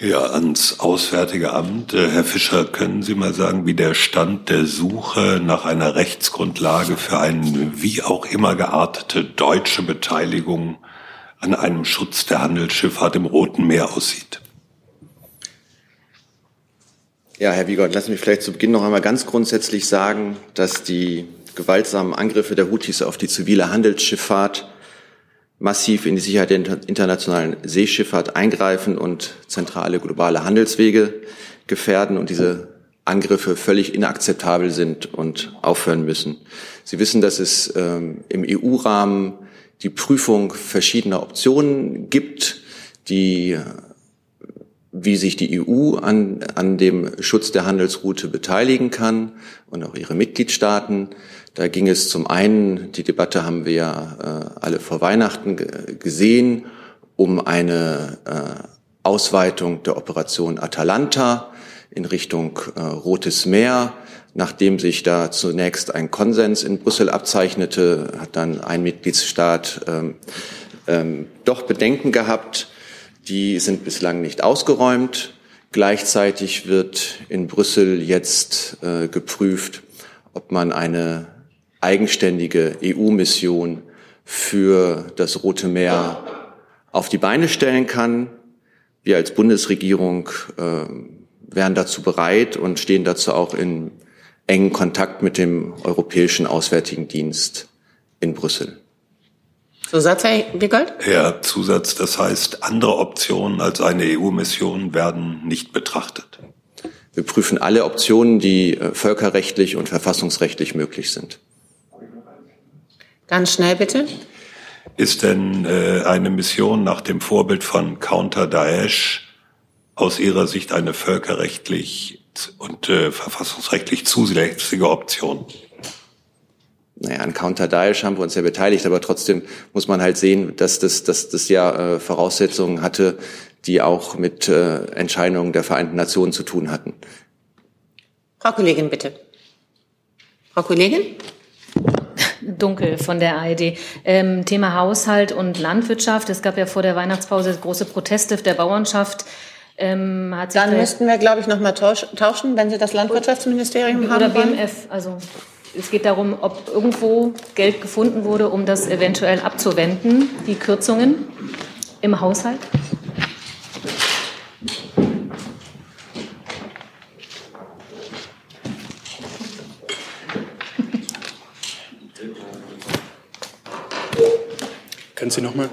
Ja, ans Auswärtige Amt. Äh, Herr Fischer, können Sie mal sagen, wie der Stand der Suche nach einer Rechtsgrundlage für eine wie auch immer geartete deutsche Beteiligung an einem Schutz der Handelsschifffahrt im Roten Meer aussieht? Ja, Herr Wiegold, lassen Sie mich vielleicht zu Beginn noch einmal ganz grundsätzlich sagen, dass die gewaltsamen Angriffe der Houthis auf die zivile Handelsschifffahrt massiv in die Sicherheit der internationalen Seeschifffahrt eingreifen und zentrale globale Handelswege gefährden und diese Angriffe völlig inakzeptabel sind und aufhören müssen. Sie wissen, dass es ähm, im EU-Rahmen die Prüfung verschiedener Optionen gibt, die wie sich die EU an, an dem Schutz der Handelsroute beteiligen kann und auch ihre Mitgliedstaaten. Da ging es zum einen, die Debatte haben wir ja äh, alle vor Weihnachten gesehen, um eine äh, Ausweitung der Operation Atalanta in Richtung äh, Rotes Meer. Nachdem sich da zunächst ein Konsens in Brüssel abzeichnete, hat dann ein Mitgliedsstaat ähm, ähm, doch Bedenken gehabt. Die sind bislang nicht ausgeräumt. Gleichzeitig wird in Brüssel jetzt äh, geprüft, ob man eine eigenständige EU-Mission für das Rote Meer auf die Beine stellen kann. Wir als Bundesregierung äh, wären dazu bereit und stehen dazu auch in engen Kontakt mit dem Europäischen Auswärtigen Dienst in Brüssel. Zusatz, Herr Wiegold? Ja, Zusatz, das heißt, andere Optionen als eine EU-Mission werden nicht betrachtet. Wir prüfen alle Optionen, die äh, völkerrechtlich und verfassungsrechtlich möglich sind. Ganz schnell bitte. Ist denn äh, eine Mission nach dem Vorbild von Counter Daesh aus Ihrer Sicht eine völkerrechtlich und äh, verfassungsrechtlich zulässige Option? Naja, an Counter Daesh haben wir uns ja beteiligt, aber trotzdem muss man halt sehen, dass das, dass das ja äh, Voraussetzungen hatte, die auch mit äh, Entscheidungen der Vereinten Nationen zu tun hatten. Frau Kollegin, bitte. Frau Kollegin? Dunkel von der ARD. Ähm, Thema Haushalt und Landwirtschaft. Es gab ja vor der Weihnachtspause große Proteste der Bauernschaft Ähm, hat sich Dann da- müssten wir, glaube ich, noch mal tausch, tauschen, wenn Sie das Landwirtschaftsministerium haben oder. BMF. Also es geht darum, ob irgendwo Geld gefunden wurde, um das eventuell abzuwenden, die Kürzungen im Haushalt. Können Sie noch mal?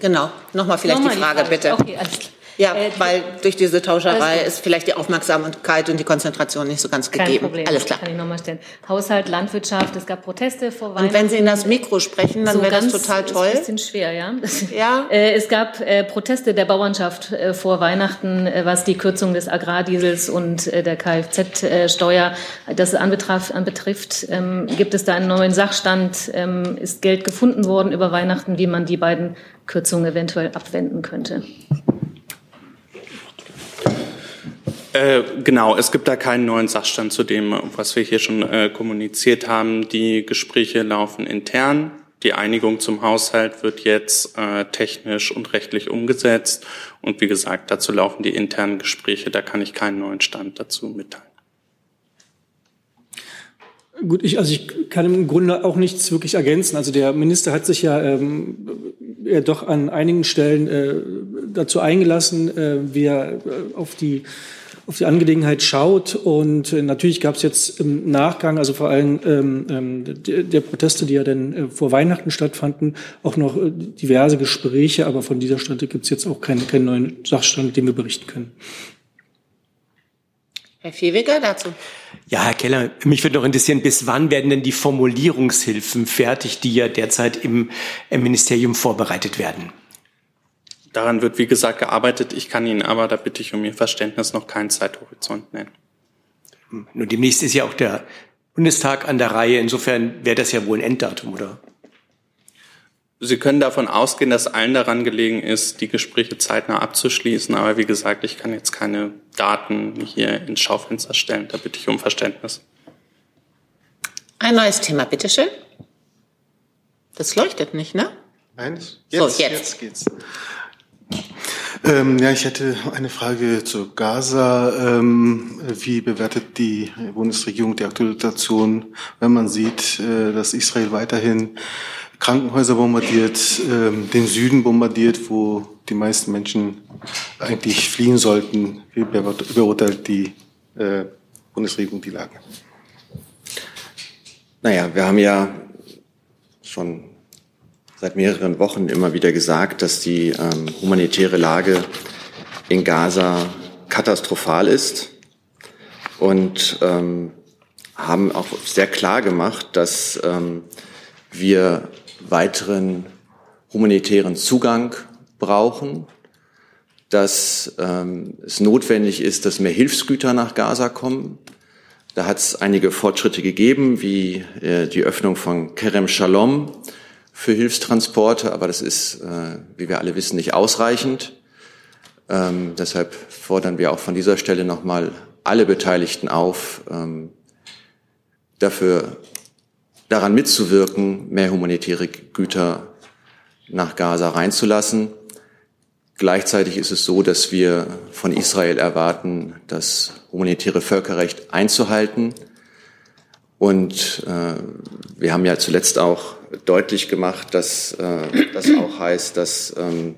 Genau, nochmal vielleicht Nochmal die Frage, bitte. Okay, alles klar. Ja, Äh, weil durch diese Tauscherei ist vielleicht die Aufmerksamkeit und die Konzentration nicht so ganz Kein gegeben. Problem. Alles klar. Kann ich nochmal stellen. Haushalt, Landwirtschaft, es gab Proteste vor Weihnachten. Und wenn Sie in das Mikro sprechen, dann So wäre das total toll. Ist ein bisschen schwer, ja. Ja. Äh, es gab äh, Proteste der Bauernschaft äh, vor Weihnachten, äh, was die Kürzung des Agrardiesels und äh, der Kfz-Steuer das anbetraf, anbetrifft. Ähm, gibt es da einen neuen Sachstand? Ähm, ist Geld gefunden worden über Weihnachten, wie man die beiden Kürzungen eventuell abwenden könnte? Äh, genau, es gibt da keinen neuen Sachstand zu dem, was wir hier schon äh, kommuniziert haben. Die Gespräche laufen intern. Die Einigung zum Haushalt wird jetzt äh, technisch und rechtlich umgesetzt. Und wie gesagt, dazu laufen die internen Gespräche. Da kann ich keinen neuen Stand dazu mitteilen. Gut, ich, also ich kann im Grunde auch nichts wirklich ergänzen. Also der Minister hat sich ja ähm, ja doch an einigen Stellen äh, dazu eingelassen, äh, wie er äh, auf die auf die Angelegenheit schaut. Und äh, natürlich gab es jetzt im Nachgang, also vor allem ähm, ähm, der, der Proteste, die ja dann äh, vor Weihnachten stattfanden, auch noch äh, diverse Gespräche. Aber von dieser Stelle gibt es jetzt auch keinen, keinen neuen Sachstand, den wir berichten können. Herr Viehweger dazu. Ja, Herr Keller, mich würde noch interessieren, bis wann werden denn die Formulierungshilfen fertig, die ja derzeit im, im Ministerium vorbereitet werden? Daran wird, wie gesagt, gearbeitet. Ich kann Ihnen aber, da bitte ich um Ihr Verständnis, noch keinen Zeithorizont nennen. Nur demnächst ist ja auch der Bundestag an der Reihe. Insofern wäre das ja wohl ein Enddatum, oder? Sie können davon ausgehen, dass allen daran gelegen ist, die Gespräche zeitnah abzuschließen. Aber wie gesagt, ich kann jetzt keine Daten hier ins Schaufenster stellen. Da bitte ich um Verständnis. Ein neues Thema, bitteschön. Das leuchtet nicht, ne? Nein, So, jetzt, jetzt. jetzt geht's. Ähm, ja, ich hätte eine Frage zu Gaza. Ähm, wie bewertet die Bundesregierung die aktuelle Situation, wenn man sieht, äh, dass Israel weiterhin Krankenhäuser bombardiert, ähm, den Süden bombardiert, wo die meisten Menschen eigentlich fliehen sollten? Wie beurte- beurteilt die äh, Bundesregierung die Lage? Naja, wir haben ja schon seit mehreren Wochen immer wieder gesagt, dass die ähm, humanitäre Lage in Gaza katastrophal ist und ähm, haben auch sehr klar gemacht, dass ähm, wir weiteren humanitären Zugang brauchen, dass ähm, es notwendig ist, dass mehr Hilfsgüter nach Gaza kommen. Da hat es einige Fortschritte gegeben, wie äh, die Öffnung von Kerem Shalom für Hilfstransporte, aber das ist, äh, wie wir alle wissen, nicht ausreichend. Ähm, deshalb fordern wir auch von dieser Stelle nochmal alle Beteiligten auf, ähm, dafür daran mitzuwirken, mehr humanitäre Güter nach Gaza reinzulassen. Gleichzeitig ist es so, dass wir von Israel erwarten, das humanitäre Völkerrecht einzuhalten. Und äh, wir haben ja zuletzt auch deutlich gemacht, dass äh, das auch heißt, dass ähm,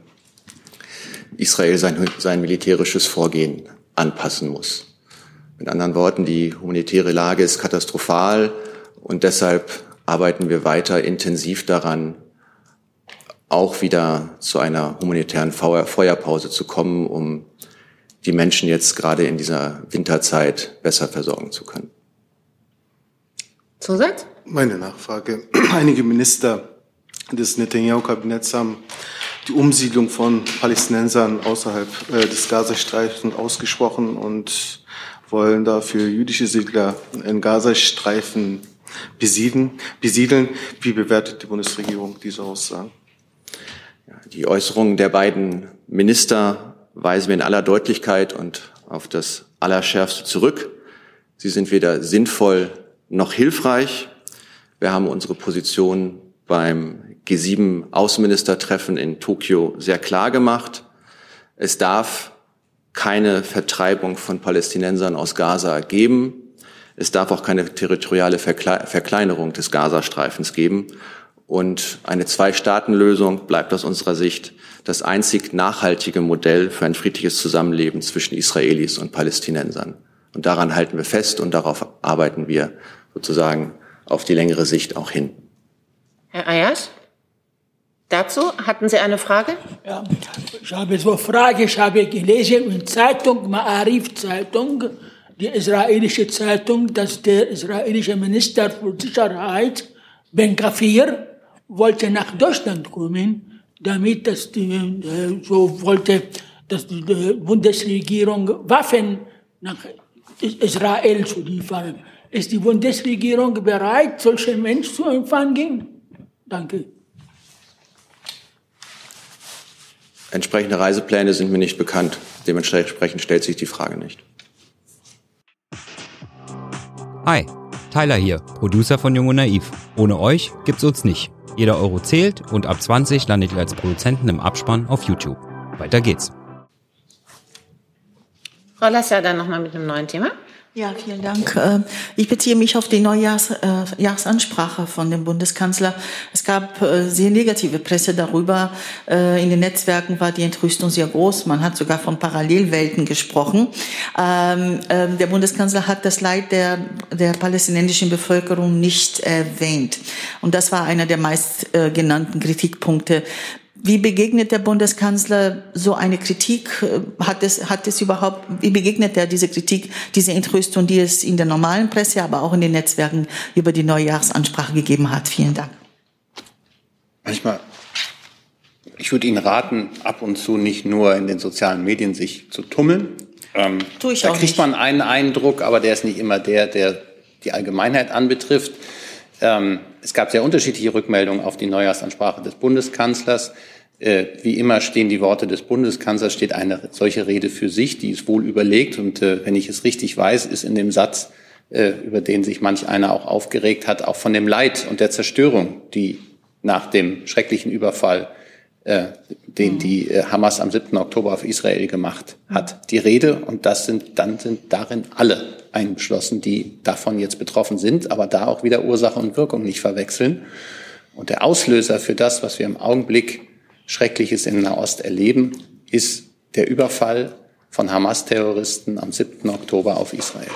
Israel sein, sein militärisches Vorgehen anpassen muss. Mit anderen Worten, die humanitäre Lage ist katastrophal und deshalb arbeiten wir weiter intensiv daran, auch wieder zu einer humanitären Feuer Feuerpause zu kommen, um die Menschen jetzt gerade in dieser Winterzeit besser versorgen zu können. Zusatz? Meine Nachfrage. Einige Minister des Netanyahu-Kabinetts haben die Umsiedlung von Palästinensern außerhalb äh, des Gazastreifens ausgesprochen und wollen dafür jüdische Siedler in Gazastreifen besiedeln. besiedeln. Wie bewertet die Bundesregierung diese Aussagen? Die Äußerungen der beiden Minister weisen wir in aller Deutlichkeit und auf das Allerschärfste zurück. Sie sind weder sinnvoll noch hilfreich. Wir haben unsere Position beim G7 Außenministertreffen in Tokio sehr klar gemacht. Es darf keine Vertreibung von Palästinensern aus Gaza geben. Es darf auch keine territoriale Verkleinerung des Gazastreifens geben. Und eine Zwei-Staaten-Lösung bleibt aus unserer Sicht das einzig nachhaltige Modell für ein friedliches Zusammenleben zwischen Israelis und Palästinensern. Und daran halten wir fest und darauf arbeiten wir sozusagen auf die längere Sicht auch hin. Herr Ayers? Dazu hatten Sie eine Frage? Ja, ich habe so eine Frage. Ich habe gelesen in Zeitung, Ma'arif Zeitung, die israelische Zeitung, dass der israelische Minister für Sicherheit, Ben Gafir, wollte nach Deutschland kommen, damit das die, äh, so wollte, dass die Bundesregierung Waffen nach Israel zu liefern. Ist die Bundesregierung bereit, solche Menschen zu empfangen? Danke. Entsprechende Reisepläne sind mir nicht bekannt. Dementsprechend stellt sich die Frage nicht. Hi, Tyler hier, Producer von Jung und Naiv. Ohne euch gibt's uns nicht. Jeder Euro zählt und ab 20 landet ihr als Produzenten im Abspann auf YouTube. Weiter geht's. Frau Lasser, dann nochmal mit einem neuen Thema. Ja, vielen Dank. Äh, ich beziehe mich auf die Neujahrsansprache von dem Bundeskanzler. Es gab äh, sehr negative Presse darüber. Äh, in den Netzwerken war die Entrüstung sehr groß. Man hat sogar von Parallelwelten gesprochen. Ähm, ähm, der Bundeskanzler hat das Leid der, der palästinensischen Bevölkerung nicht erwähnt. Und das war einer der meist genannten Kritikpunkte. Wie begegnet der Bundeskanzler so eine Kritik? Hat es, hat es überhaupt, wie begegnet er diese Kritik, diese Entrüstung, die es in der normalen Presse, aber auch in den Netzwerken über die Neujahrsansprache gegeben hat? Vielen Dank. Manchmal, ich würde Ihnen raten, ab und zu nicht nur in den sozialen Medien sich zu tummeln. Ähm, Tue ich da auch kriegt nicht. man einen Eindruck, aber der ist nicht immer der, der die Allgemeinheit anbetrifft. Ähm, es gab sehr unterschiedliche Rückmeldungen auf die Neujahrsansprache des Bundeskanzlers. Äh, wie immer stehen die Worte des Bundeskanzlers, steht eine solche Rede für sich, die ist wohl überlegt. Und äh, wenn ich es richtig weiß, ist in dem Satz, äh, über den sich manch einer auch aufgeregt hat, auch von dem Leid und der Zerstörung, die nach dem schrecklichen Überfall, den die Hamas am 7. Oktober auf Israel gemacht hat, die Rede. Und das sind, dann sind darin alle eingeschlossen, die davon jetzt betroffen sind, aber da auch wieder Ursache und Wirkung nicht verwechseln. Und der Auslöser für das, was wir im Augenblick Schreckliches in Nahost erleben, ist der Überfall von Hamas-Terroristen am 7. Oktober auf Israel.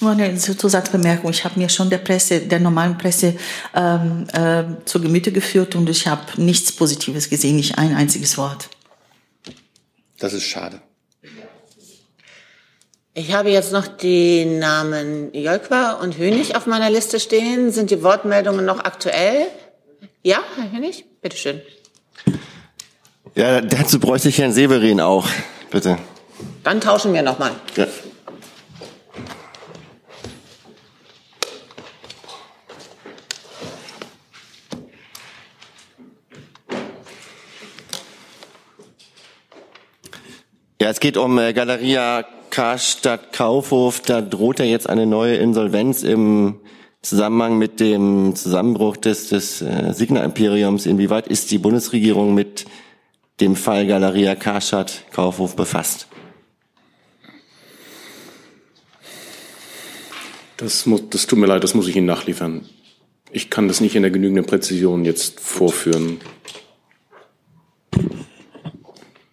Nur eine Zusatzbemerkung. Ich habe mir schon der Presse, der normalen Presse ähm, äh, zu Gemüte geführt und ich habe nichts Positives gesehen, nicht ein einziges Wort. Das ist schade. Ich habe jetzt noch die Namen Jölkwa und Hönig auf meiner Liste stehen. Sind die Wortmeldungen noch aktuell? Ja, Herr Hönig, bitteschön. Ja, dazu bräuchte ich Herrn Severin auch, bitte. Dann tauschen wir nochmal. Ja. Ja, es geht um äh, Galeria Karstadt Kaufhof. Da droht ja jetzt eine neue Insolvenz im Zusammenhang mit dem Zusammenbruch des, des äh, Signa-Imperiums. Inwieweit ist die Bundesregierung mit dem Fall Galeria Karstadt Kaufhof befasst? Das, muss, das tut mir leid, das muss ich Ihnen nachliefern. Ich kann das nicht in der genügenden Präzision jetzt vorführen.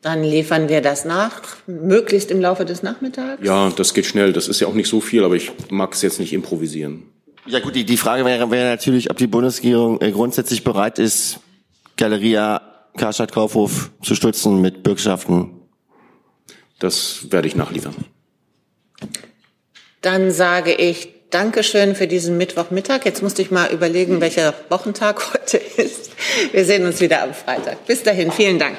Dann liefern wir das nach, möglichst im Laufe des Nachmittags. Ja, das geht schnell. Das ist ja auch nicht so viel, aber ich mag es jetzt nicht improvisieren. Ja gut, die, die Frage wäre, wäre natürlich, ob die Bundesregierung äh, grundsätzlich bereit ist, Galeria Karstadt Kaufhof zu stützen mit Bürgschaften. Das werde ich nachliefern. Dann sage ich Dankeschön für diesen Mittwochmittag. Jetzt musste ich mal überlegen, welcher Wochentag heute ist. Wir sehen uns wieder am Freitag. Bis dahin, vielen Dank.